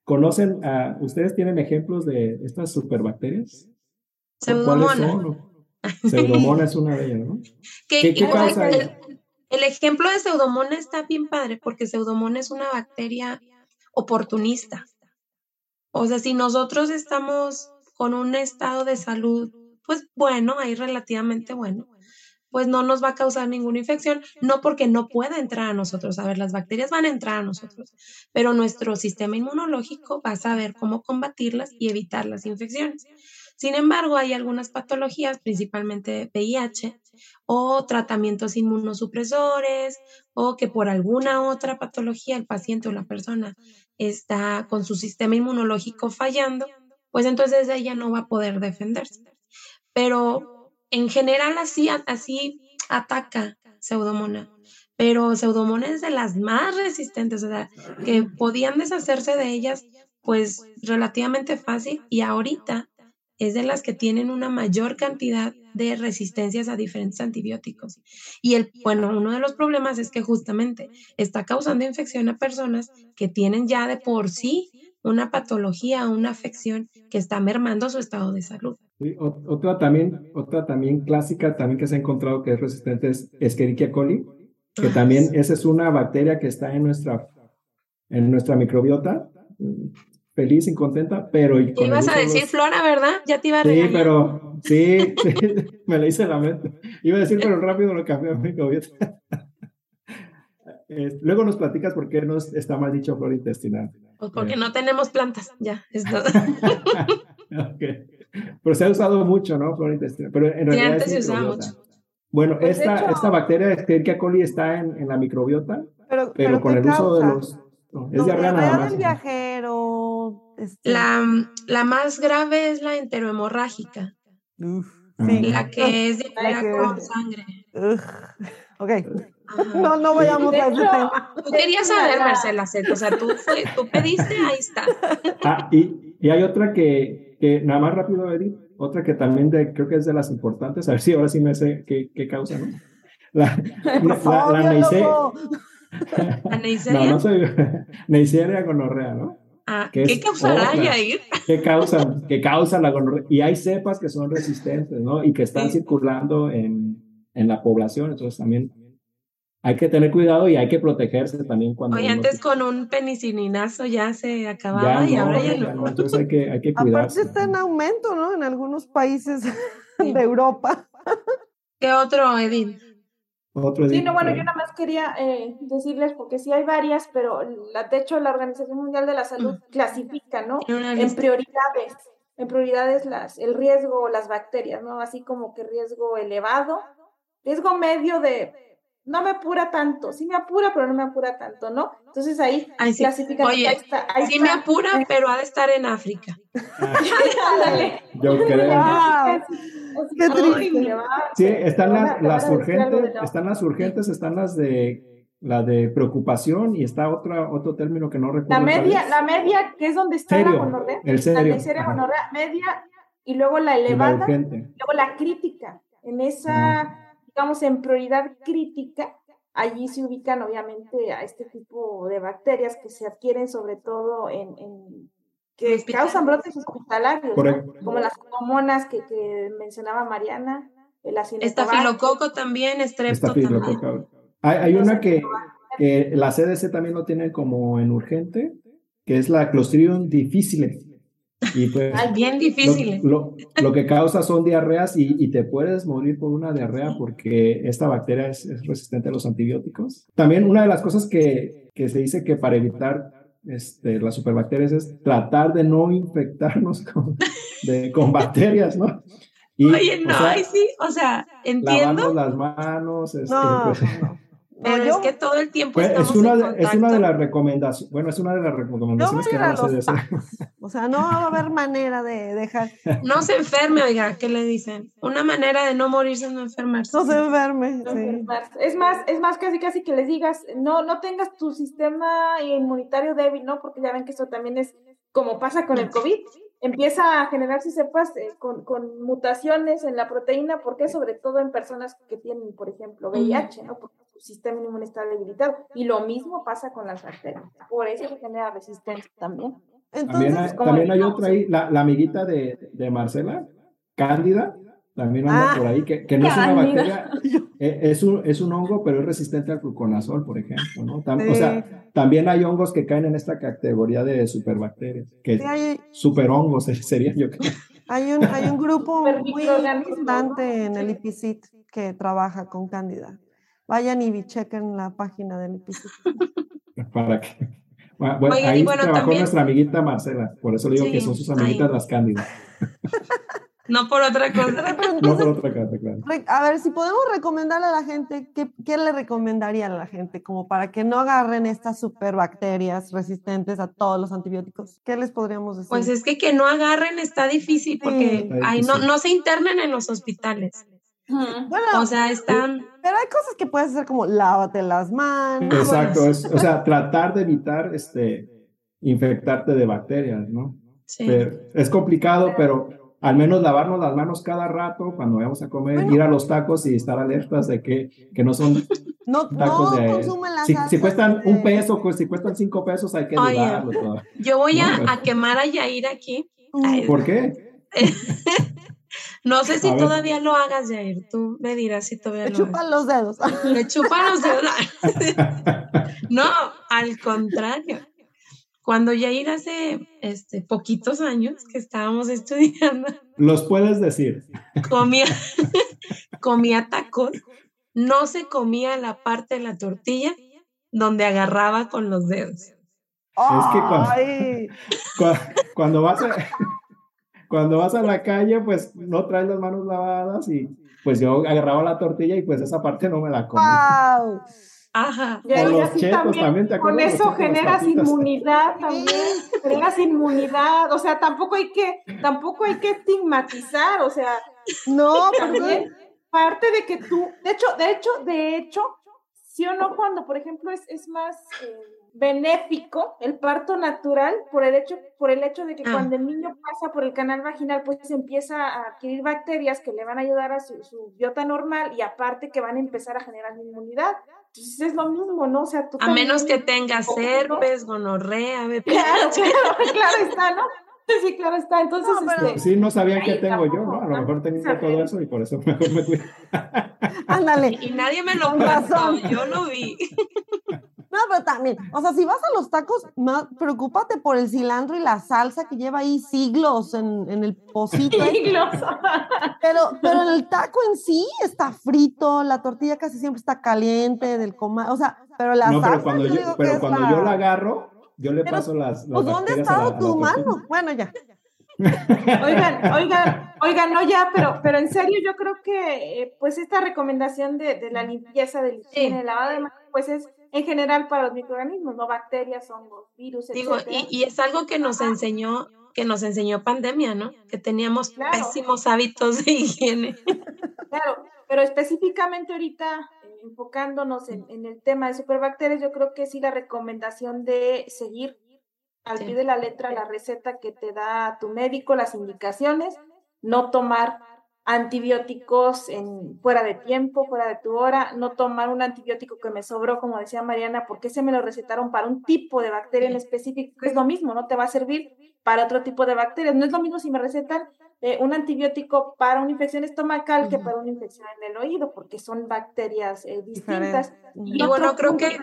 ¿Conocen, a, ustedes tienen ejemplos de estas superbacterias? Pseudomonas. Pseudomonas es una de ellas, ¿no? ¿Qué, causa el, el, ejemplo de pseudomonas está bien padre porque pseudomonas es una bacteria oportunista. O sea, si nosotros estamos con un estado de salud pues bueno, ahí relativamente bueno, pues no nos va a causar ninguna infección, no porque no pueda entrar a nosotros, a ver, las bacterias van a entrar a nosotros, pero nuestro sistema inmunológico va a saber cómo combatirlas y evitar las infecciones. Sin embargo, hay algunas patologías, principalmente VIH, o tratamientos inmunosupresores, o que por alguna otra patología el paciente o la persona está con su sistema inmunológico fallando, pues entonces ella no va a poder defenderse. Pero en general así, así ataca Pseudomonas pero Pseudomonas es de las más resistentes, o sea, que podían deshacerse de ellas pues relativamente fácil y ahorita es de las que tienen una mayor cantidad de resistencias a diferentes antibióticos. Y el, bueno, uno de los problemas es que justamente está causando infección a personas que tienen ya de por sí una patología, una afección que está mermando su estado de salud. otra también, otra también clásica también que se ha encontrado que es resistente es Escherichia coli, que también esa es una bacteria que está en nuestra, en nuestra microbiota, feliz y contenta, pero... Y ibas a decir flora, ¿verdad? Ya te iba a Sí, pero sí, me la hice la mente. Iba a decir, pero rápido lo cambié a microbiota. Luego nos platicas por qué no está mal dicho flora intestinal. Pues porque no tenemos plantas, ya, es todo. okay. Pero se ha usado mucho, ¿no? Flora intestinal. Pero en realidad antes se usaba mucho. Bueno, pues esta, esta bacteria Escherichia coli está en, en la microbiota, pero, pero, con el uso de los... es diarrea nada más. viajero. Este... La, la, más grave es la enterohemorrágica. Uf, sí. La que es diarrea con sangre. Uf. Ok. No, no vayamos a ese tema. Tú querías saber, Marcela, o sea, tú, tú pediste, ahí está. Ah, y, y hay otra que, que, nada más rápido, Edith, otra que también de, creo que es de las importantes, a ver si ahora sí me sé qué, qué causa, ¿no? La, la, la, neisseria. No, no soy neisseria gonorrea, ¿no? Ah, ¿Qué causará, Yair? ¿Qué causa, qué causa la gonorrea? Y hay cepas que son resistentes, ¿no? Y que están circulando en, en la población, entonces también hay que tener cuidado y hay que protegerse también cuando... Oye, antes con un penicilinazo ya se acababa y ahora ya, no. Entonces hay que, hay que cuidarse. Aparte está en aumento, ¿no? En algunos países de Europa. ¿Qué otro, Edith? Otro sí, no, bueno, yo nada más quería eh, decirles, porque sí hay varias, pero la, de hecho la Organización Mundial de la Salud mm. clasifica, ¿no? En prioridades, en prioridades las, el riesgo, las bacterias, ¿no? Así como que riesgo elevado, riesgo medio de no me apura tanto, sí me apura, pero no me apura tanto, ¿no? Entonces ahí sí. clasifican. Oye, sí me apura, pero ha de estar en África. Yo creo. Qué triste. Sí, están las, las urgentes, están las urgentes, están las de la de preocupación y está otra, otro término que no recuerdo. La media, la media, que es donde está la gonorrea. El serio. La gonorrea media y luego la elevada, y luego la crítica. En esa digamos, en prioridad crítica, allí se ubican obviamente a este tipo de bacterias que se adquieren sobre todo en, que causan brotes hospitalarios, como las hormonas que, que, mencionaba Mariana, el Estafilococo también, estrepto también. Hay, hay una que, que, la CDC también lo tiene como en urgente, que es la Clostridium difficile. Y pues, bien difícil. Lo, que causa son diarreas y, te puedes morir por una diarrea porque esta bacteria es, resistente a los antibióticos. También una de las cosas que, que se dice que para evitar este, las superbacterias es tratar de no infectarnos con, de, con bacterias, ¿no? Oye, no, sí, o sea, entiendo. las manos, este, pues, pero es que todo el tiempo pues, estamos es una, de, es una de las recomendaciones, bueno, es una de las recomendaciones que no se O sea, no va a haber manera de dejar. No se enferme, oiga, ¿qué le dicen? Una manera de no morirse es no enfermarse. No se enferme. Es más, es más casi casi que les digas, no, no tengas tu sistema inmunitario débil, ¿no? Porque ya ven que eso también es como pasa con el COVID empieza a generarse cepas eh, con, con, mutaciones en la proteína, porque sobre todo en personas que tienen, por ejemplo, VIH, ¿no? Porque sistema inmune está debilitado. Y lo mismo pasa con las bacterias. Por eso se genera resistencia también. también hay, también hay otra ahí, la, la amiguita de, de, Marcela, Cándida, también anda ah, por ahí, que, que no es una bacteria, e, es un, es un hongo, pero es resistente al gluconazol, por ejemplo, ¿no? O sea, también hay hongos que caen en esta categoría de superbacterias, que sí, superhongos sería yo creo. Hay un, hay un grupo muy importante en el IPCIT que trabaja con cándida. Vayan y chequen la página del IPCIT. Para que... Bueno, ahí trabajó nuestra amiguita Marcela, por eso le digo que son sus amiguitas las cándidas. No por otra cosa. no por otra cosa, claro. A ver, si podemos recomendarle a la gente, ¿qué, ¿qué, le recomendaría a la gente como para que no agarren estas superbacterias resistentes a todos los antibióticos? ¿Qué les podríamos decir? Pues es que que no agarren está difícil porque sí. no, no se internen en los hospitales. Bueno, o sea, están... Pero hay cosas que puedes hacer como lávate las manos. Exacto, es, o sea, tratar de evitar este, infectarte de bacterias, ¿no? Sí. Pero es complicado, pero al menos lavarnos las manos cada rato cuando vayamos a comer, bueno, ir a los tacos y estar alertas de que, que no son no, tacos no de... consumen las Si, si cuestan de... un peso, pues si cuestan cinco pesos hay que Oye, dudarlo. Yo voy a, No, a quemar a Yair aquí. ¿Por qué? No sé si A ver. todavía lo hagas, Yair. Tú me dirás si todavía Me lo chupan los dedos. Me chupan los dedos. No, al contrario. Cuando Yair hace este, poquitos años que estábamos estudiando, Los puedes decir. comía, comía tacos, no se comía la parte de la tortilla donde agarraba con los dedos. Es que cuando- Ay, Cu- Cuando vas a, cuando vas a la calle, pues no traes las manos lavadas y pues yo agarraba la tortilla y pues esa parte no me la comí. wow. Ajá. Y los así chetos también, ¿te Con eso generas inmunidad también, generas inmunidad, o sea, tampoco hay que, tampoco hay que estigmatizar, o sea, No, también porque parte de que tú, de hecho, de hecho, de hecho, sí o no, cuando, por ejemplo, es, es más eh, benéfico el parto natural por el hecho, por el hecho de que Ah. cuando el niño pasa por el canal vaginal, pues empieza a adquirir bacterias que le van a ayudar a su, su biota normal y aparte que van a empezar a generar inmunidad. Entonces es lo mismo, ¿no? O sea, tú A menos que tengas herpes, gonorrea, VPH. Claro, claro, claro está, ¿no? Sí, claro está. Entonces, No, pero- este, Sí, no sabían qué tengo yo, ¿no? A lo mejor tengo todo eso y por eso mejor me cuido. ándale. Y nadie me lo razón. yo lo vi. No, pero también, o sea, si vas a los tacos, más preocúpate por el cilantro y la salsa que lleva ahí siglos en, en el pocito. siglos. Pero, pero el taco en sí está frito, la tortilla casi siempre está caliente del coma, o sea, pero la No, salsa pero cuando, yo yo, digo que pero es cuando la- yo la agarro, yo le Pero, paso las, las Pues ¿dónde ha estado tu tortilla. mano? Bueno, ya. Oigan, oigan, oigan, no ya, pero, pero en serio yo creo que eh, pues esta recomendación de, de la limpieza, del higiene, el lavado de manos, pues es en general para los microorganismos, no bacterias, hongos, virus, Digo, y, y es algo que nos enseñó, que nos enseñó pandemia, ¿no? Que teníamos Claro. pésimos hábitos de higiene. Claro, pero específicamente ahorita, eh, enfocándonos en, en el tema de superbacterias, yo creo que sí la recomendación de seguir al Sí. pie de la letra la receta que te da tu médico, las indicaciones, no tomar antibióticos en, fuera de tiempo, fuera de tu hora, no tomar un antibiótico que me sobró, como decía Mariana, porque se me lo recetaron para un tipo de bacteria en específico, que es lo mismo, no te va a servir para otro tipo de bacterias. No es lo mismo si me recetan eh, un antibiótico para una infección estomacal que para una infección en el oído, porque son bacterias eh, distintas. Y bueno, creo que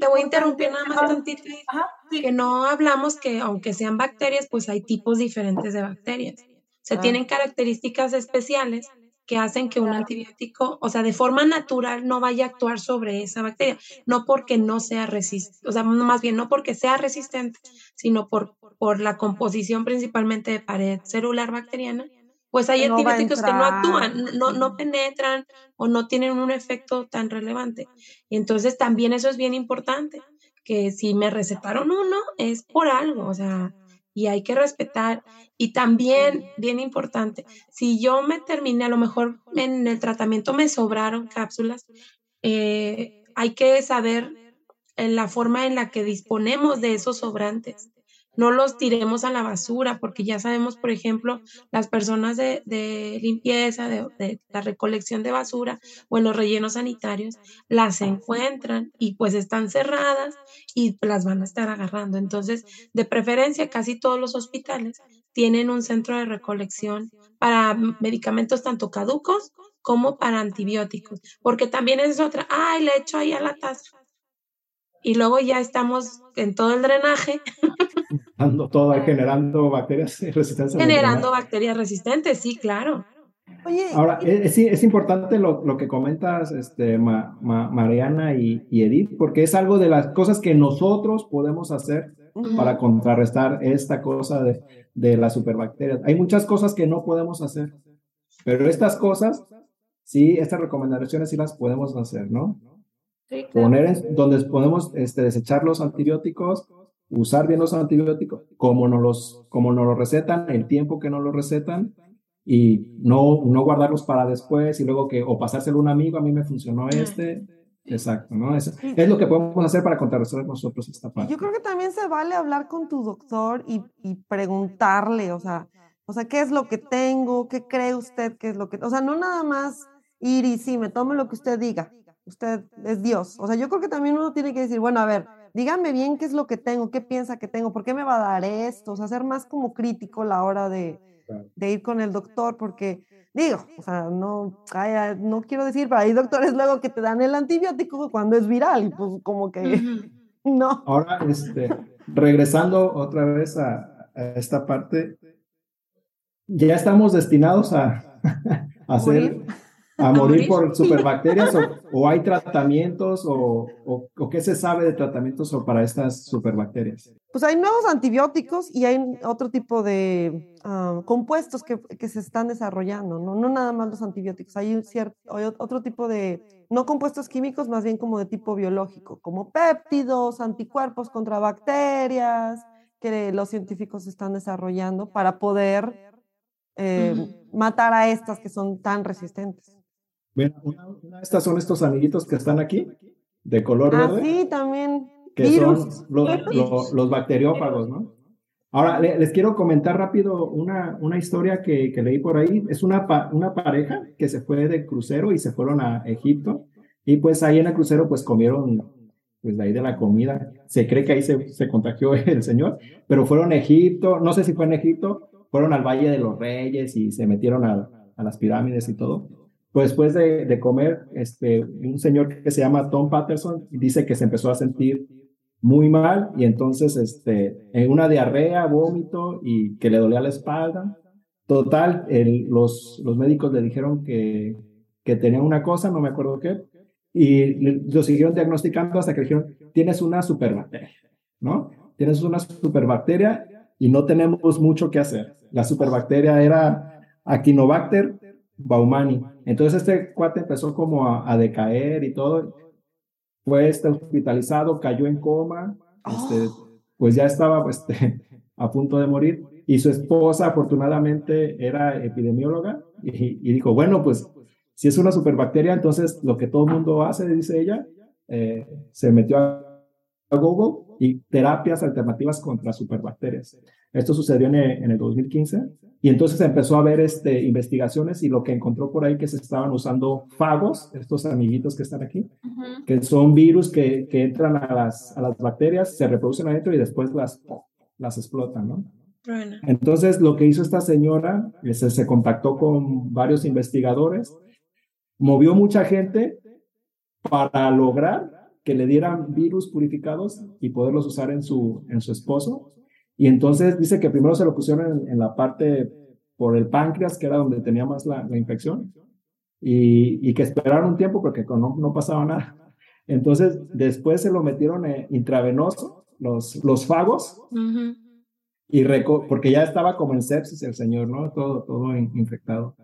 te voy a interrumpir nada más tantito. Sí. Que no hablamos que aunque sean bacterias, pues hay tipos diferentes de bacterias. Sea, Ah. tienen características especiales que hacen que un antibiótico, o sea, de forma natural no vaya a actuar sobre esa bacteria, no porque no sea resistente, o sea, más bien no porque sea resistente, sino por, por la composición principalmente de pared celular bacteriana, pues hay no antibióticos que no actúan, no, no penetran o no tienen un efecto tan relevante. Y entonces también eso es bien importante, que si me recetaron uno es por algo, o sea, y hay que respetar. Y también, bien importante, si yo me terminé, a lo mejor en el tratamiento me sobraron cápsulas, eh, hay que saber en la forma en la que disponemos de esos sobrantes. No los tiremos a la basura, porque ya sabemos, por ejemplo, las personas de, limpieza, de, la recolección de basura o en los rellenos sanitarios, las encuentran y pues están cerradas y las van a estar agarrando. Entonces, de preferencia, casi todos los hospitales tienen un centro de recolección para medicamentos tanto caducos como para antibióticos, porque también es otra, ay, le echo ahí a la taza. Y luego ya estamos en todo el drenaje Todo generando bacterias resistentes. generando bacterias resistentes, sí, claro. Oye, Ahora, es, es- importante lo, lo que comentas, este, Ma- Ma- Mariana y, y Edith, porque es algo de las cosas que nosotros podemos hacer para contrarrestar esta cosa de, de las superbacterias. Hay muchas cosas que no podemos hacer, pero estas cosas, sí, estas recomendaciones sí las podemos hacer, ¿no? Sí, Poner en, donde podemos este, desechar los antibióticos, usar bien los antibióticos, como nos los, como nos lo recetan, el tiempo que nos lo recetan, y no, no guardarlos para después y luego que, o pasárselo a un amigo, a mí me funcionó este. Exacto, ¿no? Es, es lo que podemos hacer para contrarrestar nosotros esta parte. Yo creo que también se vale hablar con tu doctor y, y preguntarle, o sea, o sea, ¿qué es lo que tengo? ¿Qué cree usted que es lo que...? O sea, no nada más ir y sí, me tome lo que usted diga. Usted es Dios. O sea, yo creo que también uno tiene que decir, bueno, a ver, dígame bien qué es lo que tengo, qué piensa que tengo, por qué me va a dar esto. O sea, ser más como crítico a la hora de, de ir con el doctor, porque digo, o sea, no, no quiero decir, pero hay doctores luego que te dan el antibiótico cuando es viral, y pues como que no. Ahora, este, regresando otra vez a, esta parte, ya estamos destinados a, a hacer a morir por superbacterias o, hay tratamientos o, o, qué se sabe de tratamientos para estas superbacterias? Pues hay nuevos antibióticos y hay otro tipo de ah, compuestos que, que, se están desarrollando, ¿no? no nada más los antibióticos, hay, cierto, hay otro tipo de, no compuestos químicos, más bien como de tipo biológico, como péptidos, anticuerpos contra bacterias, que los científicos están desarrollando para poder eh, matar a estas que son tan resistentes. Bueno, una, de estas son estos amiguitos que están aquí, de color ah, verde. Sí, también. Que son los, los, bacteriófagos, ¿no? Ahora, les quiero comentar rápido una, una historia que, que, leí por ahí. Es una, una pareja que se fue de crucero y se fueron a Egipto. Y pues ahí en el crucero pues comieron pues de ahí de la comida. Se cree que ahí se, se contagió el señor, pero fueron a Egipto, no sé si fue en Egipto, fueron al Valle de los Reyes y se metieron a, a las pirámides y todo. Pues después de, de, comer, este, un señor que se llama Tom Patterson dice que se empezó a sentir muy mal y entonces este, en una diarrea, vómito y que le dolía la espalda. Total, el, los, los médicos le dijeron que, que tenía una cosa, no me acuerdo qué, y lo siguieron diagnosticando hasta que dijeron, tienes una superbacteria, ¿no? Tienes una superbacteria y no tenemos mucho que hacer. La superbacteria era Acinobacter Baumani. Entonces este cuate empezó como a, decaer y todo. Fue este, hospitalizado, cayó en coma, este, ¡Ah! pues ya estaba este, a punto de morir. Y su esposa afortunadamente era epidemióloga y, dijo, bueno, pues si es una superbacteria, entonces lo que todo el mundo hace, dice ella, eh, se metió a Google y terapias alternativas contra superbacterias. Esto sucedió en, en el 2015 y entonces empezó a ver este, investigaciones y lo que encontró por ahí que se estaban usando fagos, estos amiguitos que están aquí, que son virus que, que, entran a las, a las bacterias, se reproducen adentro y después las, las explotan, ¿no? Entonces lo que hizo esta señora es, se contactó con varios investigadores, movió mucha gente para lograr que le dieran virus purificados y poderlos usar en su, en su esposo y entonces dice que primero se lo pusieron en, la parte por el páncreas, que era donde tenía más la, infección, y, y, que esperaron un tiempo porque no, no pasaba nada. Entonces después se lo metieron eh, intravenoso, los, los fagos, y porque ya estaba como en sepsis el señor, ¿no? Todo, todo infectado.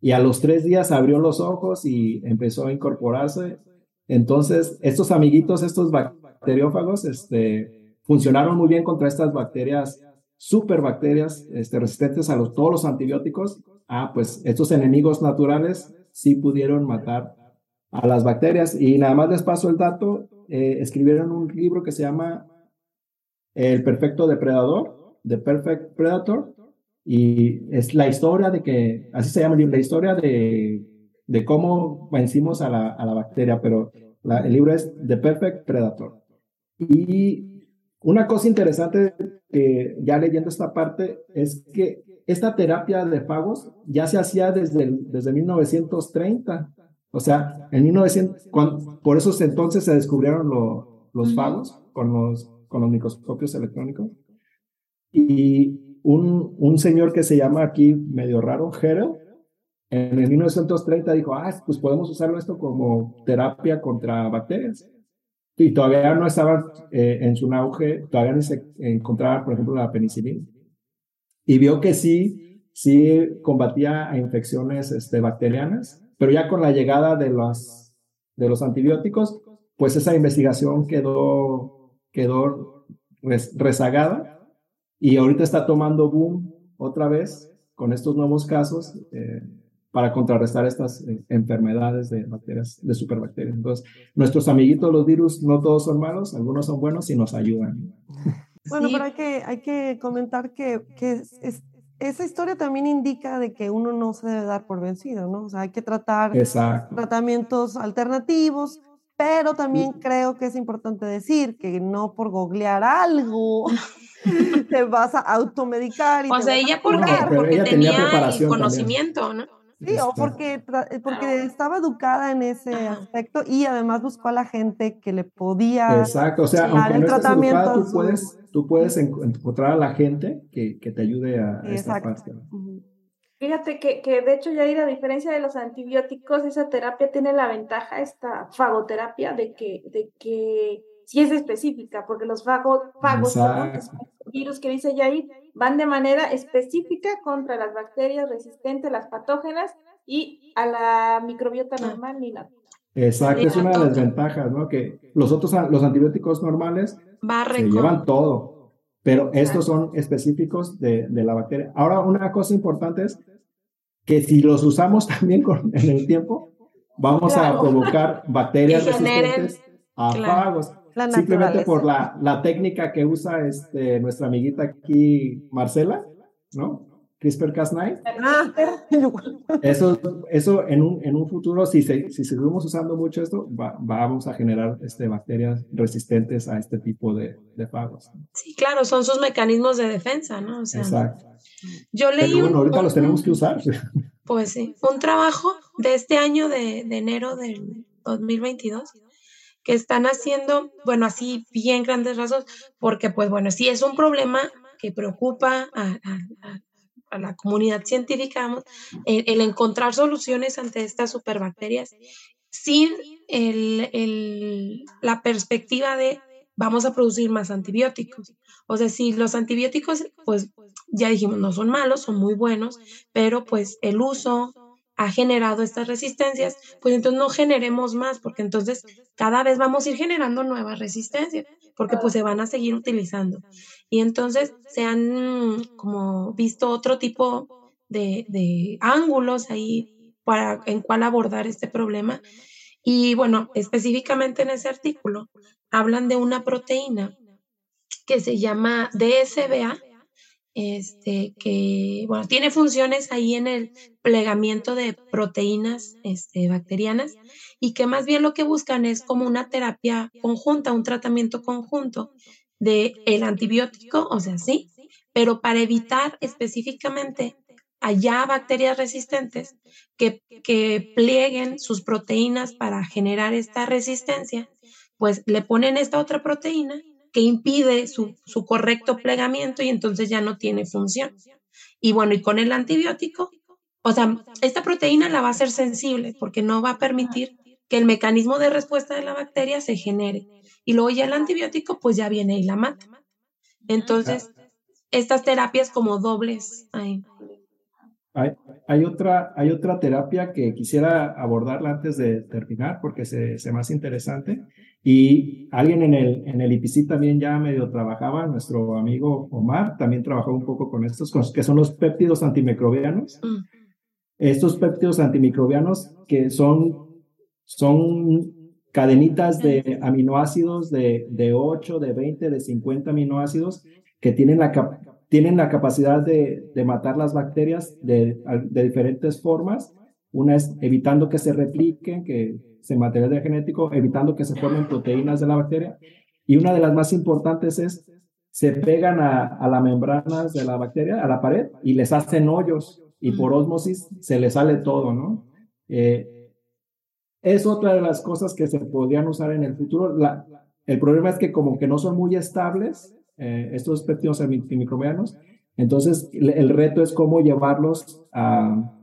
Y a los tres días abrió los ojos y empezó a incorporarse. Entonces, estos amiguitos, estos bacteriófagos, este, funcionaron muy bien contra estas bacterias, superbacterias este, resistentes a los, todos los antibióticos. Ah, pues estos enemigos naturales sí pudieron matar a las bacterias. Y nada más les paso el dato, eh, escribieron un libro que se llama El Perfecto Depredador, The Perfect Predator, y es la historia de que, así se llama el libro, la historia de, de cómo vencimos a la, a la bacteria, pero el libro es The Perfect Predator. Y una cosa interesante que ya leyendo esta parte es que esta terapia de fagos ya se hacía desde, desde 1930. O sea, en 1900, por esos entonces se descubrieron los fagos con los, con los microscopios electrónicos. Y un, un señor que se llama aquí medio raro, Herel, en el 1930 dijo, ah, pues podemos usarlo esto como terapia contra bacterias. Y todavía no estaba eh, en su auge, todavía no se encontraba, por ejemplo, la penicilina. Y vio que sí, sí combatía a infecciones este, bacterianas, pero ya con la llegada de los, de los antibióticos, pues esa investigación quedó, quedó rezagada y ahorita está tomando boom otra vez con estos nuevos casos. Eh, para contrarrestar estas eh, enfermedades de bacterias, de superbacterias. Entonces, nuestros amiguitos los virus no todos son malos, algunos son buenos y nos ayudan. Bueno, pero hay que, hay que comentar que, que esa historia también indica de que uno no se debe dar por vencido, ¿no? O sea, hay que tratar tratamientos alternativos, pero también creo que es importante decir que no por googlear algo te vas a automedicar. Y o sea, ella porque, porque tenía, conocimiento, ¿no? Sí, o porque, eh, porque estaba educada en ese aspecto y además buscó a la gente que le podía Exacto, o sea, aunque no tratamiento. Educada, tú, puedes, tú puedes encontrar a la gente que, que te ayude a, esta parte. Fíjate que, que, de hecho, Yair, a diferencia de los antibióticos, esa terapia tiene la ventaja, esta fagoterapia, de que, de que sí es específica, porque los fagos, fagos virus que dice Yair, van de manera específica contra las bacterias resistentes, las patógenas y a la microbiota ah. normal ni nada. Exacto, es una de las ventajas, ¿no? Que los otros, los antibióticos normales se llevan todo, pero estos son específicos de, de, la bacteria. Ahora, una cosa importante es que si los usamos también con, en el tiempo, vamos a provocar bacterias resistentes a fagos. Simplemente por la, la, técnica que usa este, nuestra amiguita aquí, Marcela, ¿no? CRISPR-Cas9. Ah, eso, eso en, un, en un futuro, si, si seguimos usando mucho esto, vamos a generar este, bacterias resistentes a este tipo de, de fagos. Sí, claro, son sus mecanismos de defensa, ¿no? O sea, Exacto. Yo leí bueno, ahorita los tenemos que usar. Pues sí, un trabajo de este año de, de enero del 2022 que están haciendo, bueno, así bien grandes rasgos, porque pues bueno, sí es un problema que preocupa a, la comunidad científica, el, encontrar soluciones ante estas superbacterias sin el, la perspectiva de vamos a producir más antibióticos. O sea, si los antibióticos, pues ya dijimos, no son malos, son muy buenos, pero pues el uso, ha generado estas resistencias, pues entonces no generemos más, porque entonces cada vez vamos a ir generando nuevas resistencias, porque pues se van a seguir utilizando. Y entonces se han como visto otro tipo de, ángulos ahí para en cuál abordar este problema. Y bueno, específicamente en ese artículo hablan de una proteína que se llama DSBA, este, que, bueno, tiene funciones ahí en el plegamiento de proteínas este, bacterianas y que más bien lo que buscan es como una terapia conjunta, un tratamiento conjunto de el antibiótico, o sea, sí, pero para evitar específicamente allá bacterias resistentes que, que plieguen sus proteínas para generar esta resistencia, pues le ponen esta otra proteína que impide su, correcto plegamiento y entonces ya no tiene función. Y bueno, y con el antibiótico, o sea, esta proteína la va a hacer sensible porque no va a permitir que el mecanismo de respuesta de la bacteria se genere. Y luego ya el antibiótico, pues ya viene y la mata. Entonces, estas terapias como dobles. Hay, hay, otra, hay otra terapia que quisiera abordarla antes de terminar porque se, se más interesante y alguien en el, en el IPC también ya medio trabajaba, nuestro amigo Omar también trabajó un poco con estos, que son los péptidos antimicrobianos. Mm. Estos péptidos antimicrobianos que son, son cadenitas de aminoácidos de, de 8, de 20, de 50 aminoácidos que tienen la, tienen la capacidad de, de matar las bacterias de, de diferentes formas. Una es evitando que se repliquen, que se material genético, evitando que se formen proteínas de la bacteria. Y una de las más importantes es, se pegan a, a las membranas de la bacteria, a la pared, y les hacen hoyos, y por osmosis se les sale todo, ¿no? Eh, es otra de las cosas que se podrían usar en el futuro. La, el problema es que como que no son muy estables eh, estos péptidos antimicrobianos, entonces el reto es cómo llevarlos a,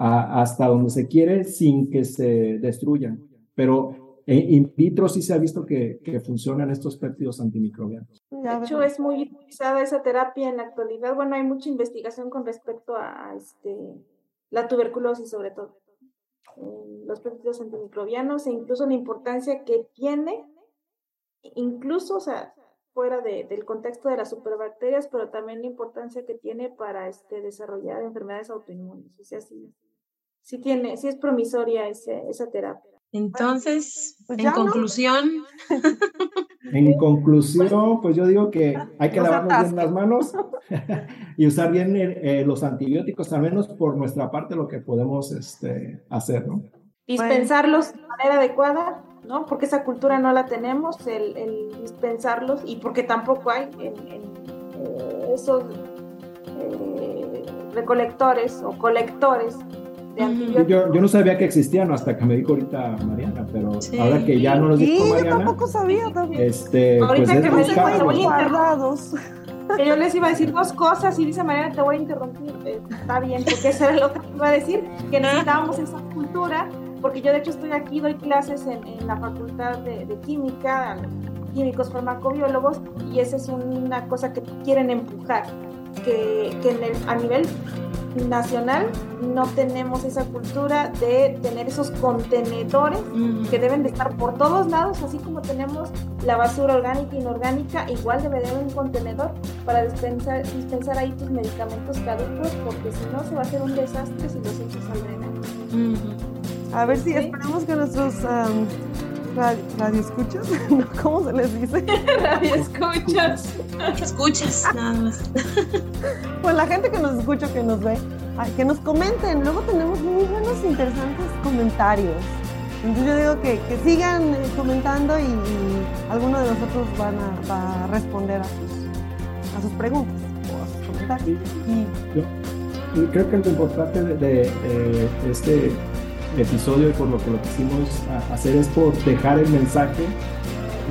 hasta donde se quiere sin que se destruyan. Pero in vitro sí se ha visto que, que funcionan estos péptidos antimicrobianos. De hecho, es muy utilizada esa terapia en la actualidad. Bueno, hay mucha investigación con respecto a este, la tuberculosis, sobre todo. los péptidos antimicrobianos e incluso la importancia que tiene, incluso, o sea, fuera de, del contexto de las superbacterias, pero también la importancia que tiene para este, desarrollar enfermedades autoinmunes. O sea, sí, sí, tiene, sí es promisoria ese, esa terapia. Entonces, pues en conclusión. en conclusión, pues yo digo que hay que lavarnos bien las manos y usar bien eh, los antibióticos, al menos por nuestra parte lo que podemos este, hacer, ¿no? Dispensarlos de manera adecuada, ¿no? Porque esa cultura no la tenemos, el, dispensarlos, y porque tampoco hay en, eh, esos eh, recolectores o colectores yo, no sabía que existían hasta que me dijo ahorita Mariana, pero ahora que ya no nos dijo Mariana. Yo tampoco sabía también. Este, ahorita pues que me dijo, te voy a Que yo les iba a decir dos cosas y dice Mariana, te voy a interrumpir. Eh, está bien, porque eso era lo que iba a decir, que necesitábamos esa cultura, porque yo de hecho estoy aquí, doy clases en, en la Facultad de, de Química, químicos farmacobiólogos, y esa es una cosa que quieren empujar, que, que en el, a nivel nacional no tenemos esa cultura de tener esos contenedores que deben de estar por todos lados, así como tenemos la basura orgánica e inorgánica, igual debe de haber un contenedor para dispensar, dispensar ahí tus medicamentos caducos, porque si no se va a hacer un desastre si los echas al drenaje. A ver si esperamos que nuestros radio, escuchas, ¿cómo se les dice? radio escuchas. Escuchas, nada más. Pues la gente que nos escucha, que nos ve, que nos comenten. Luego tenemos muy buenos, interesantes comentarios. Entonces yo digo que, que sigan eh, comentando y, alguno de nosotros van a, va a responder a sus, a sus preguntas o a sus comentarios. Yo, creo que lo importante de, de este episodio y por lo que lo quisimos hacer es por dejar el mensaje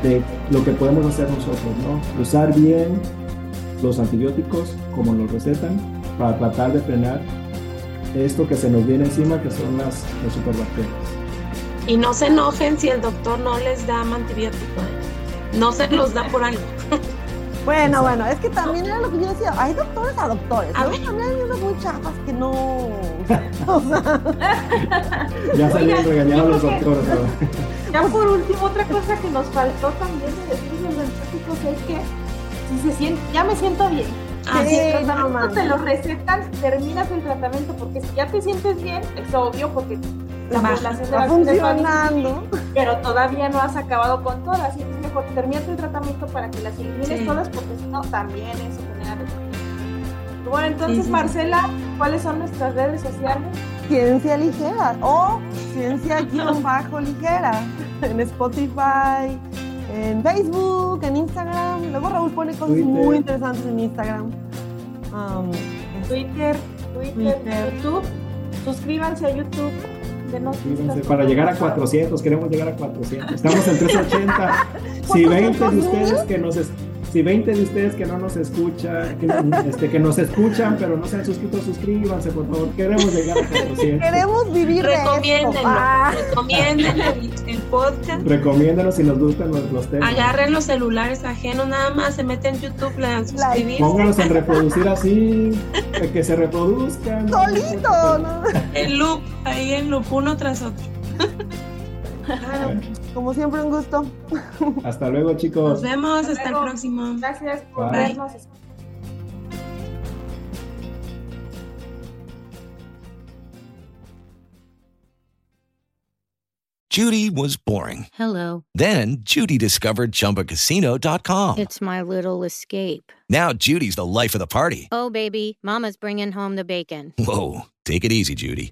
de lo que podemos hacer nosotros, ¿no? Usar bien los antibióticos como nos recetan para tratar de frenar esto que se nos viene encima, que son las, las superbacterias. Y no se enojen si el doctor no les da antibiótico. ¿eh? No se los da por algo. Bueno, bueno, es que también era lo que yo decía, hay doctores a doctores, ¿no? También hay unos muy chafas que no... o sea... ya salieron regañados los doctores. Ya por último, otra cosa que nos faltó también de decir los científicos es que si se siente, ya me siento bien. Ah, el tratamiento te lo recetan, terminas el tratamiento, porque si ya te sientes bien, es obvio, porque la población está funcionando. pero todavía no has acabado con todas, así mejor terminar el tratamiento para que las elimines todas, porque si no, también eso genera Bueno, entonces, Marcela, ¿cuáles son nuestras redes sociales? Ciencia Ligera o Ciencia-Ligera en Spotify, en Facebook, en Instagram. Luego Raúl pone cosas muy interesantes en Instagram. Um, Twitter, Twitter, Twitter, YouTube. Suscríbanse a YouTube para llegar a 400, queremos llegar a 400. Estamos en 380. si 20 de ustedes que nos si 20 de ustedes que no nos escuchan, que, este, que nos escuchan, pero no se han suscrito, suscríbanse, por favor. Queremos llegar a 400. Queremos vivir Recomiéndenlo. Ah. Recomienden el, podcast. Recomiéndenos si nos gustan los, los, temas. Agarren los celulares ajenos, nada más se meten en YouTube, le dan suscribir. Pónganos en reproducir así, que se reproduzcan. Solito, ¿no? El loop, ahí en loop, uno tras otro. Como siempre, un gusto. Hasta luego, chicos. Nos vemos, hasta, el próximo. Gracias por vernos. Judy was boring. Hello. Then Judy discovered chumbacasino.com. It's my little escape. Now Judy's the life of the party. Oh, baby, Mama's bringing home the bacon. Whoa. Take it easy, Judy.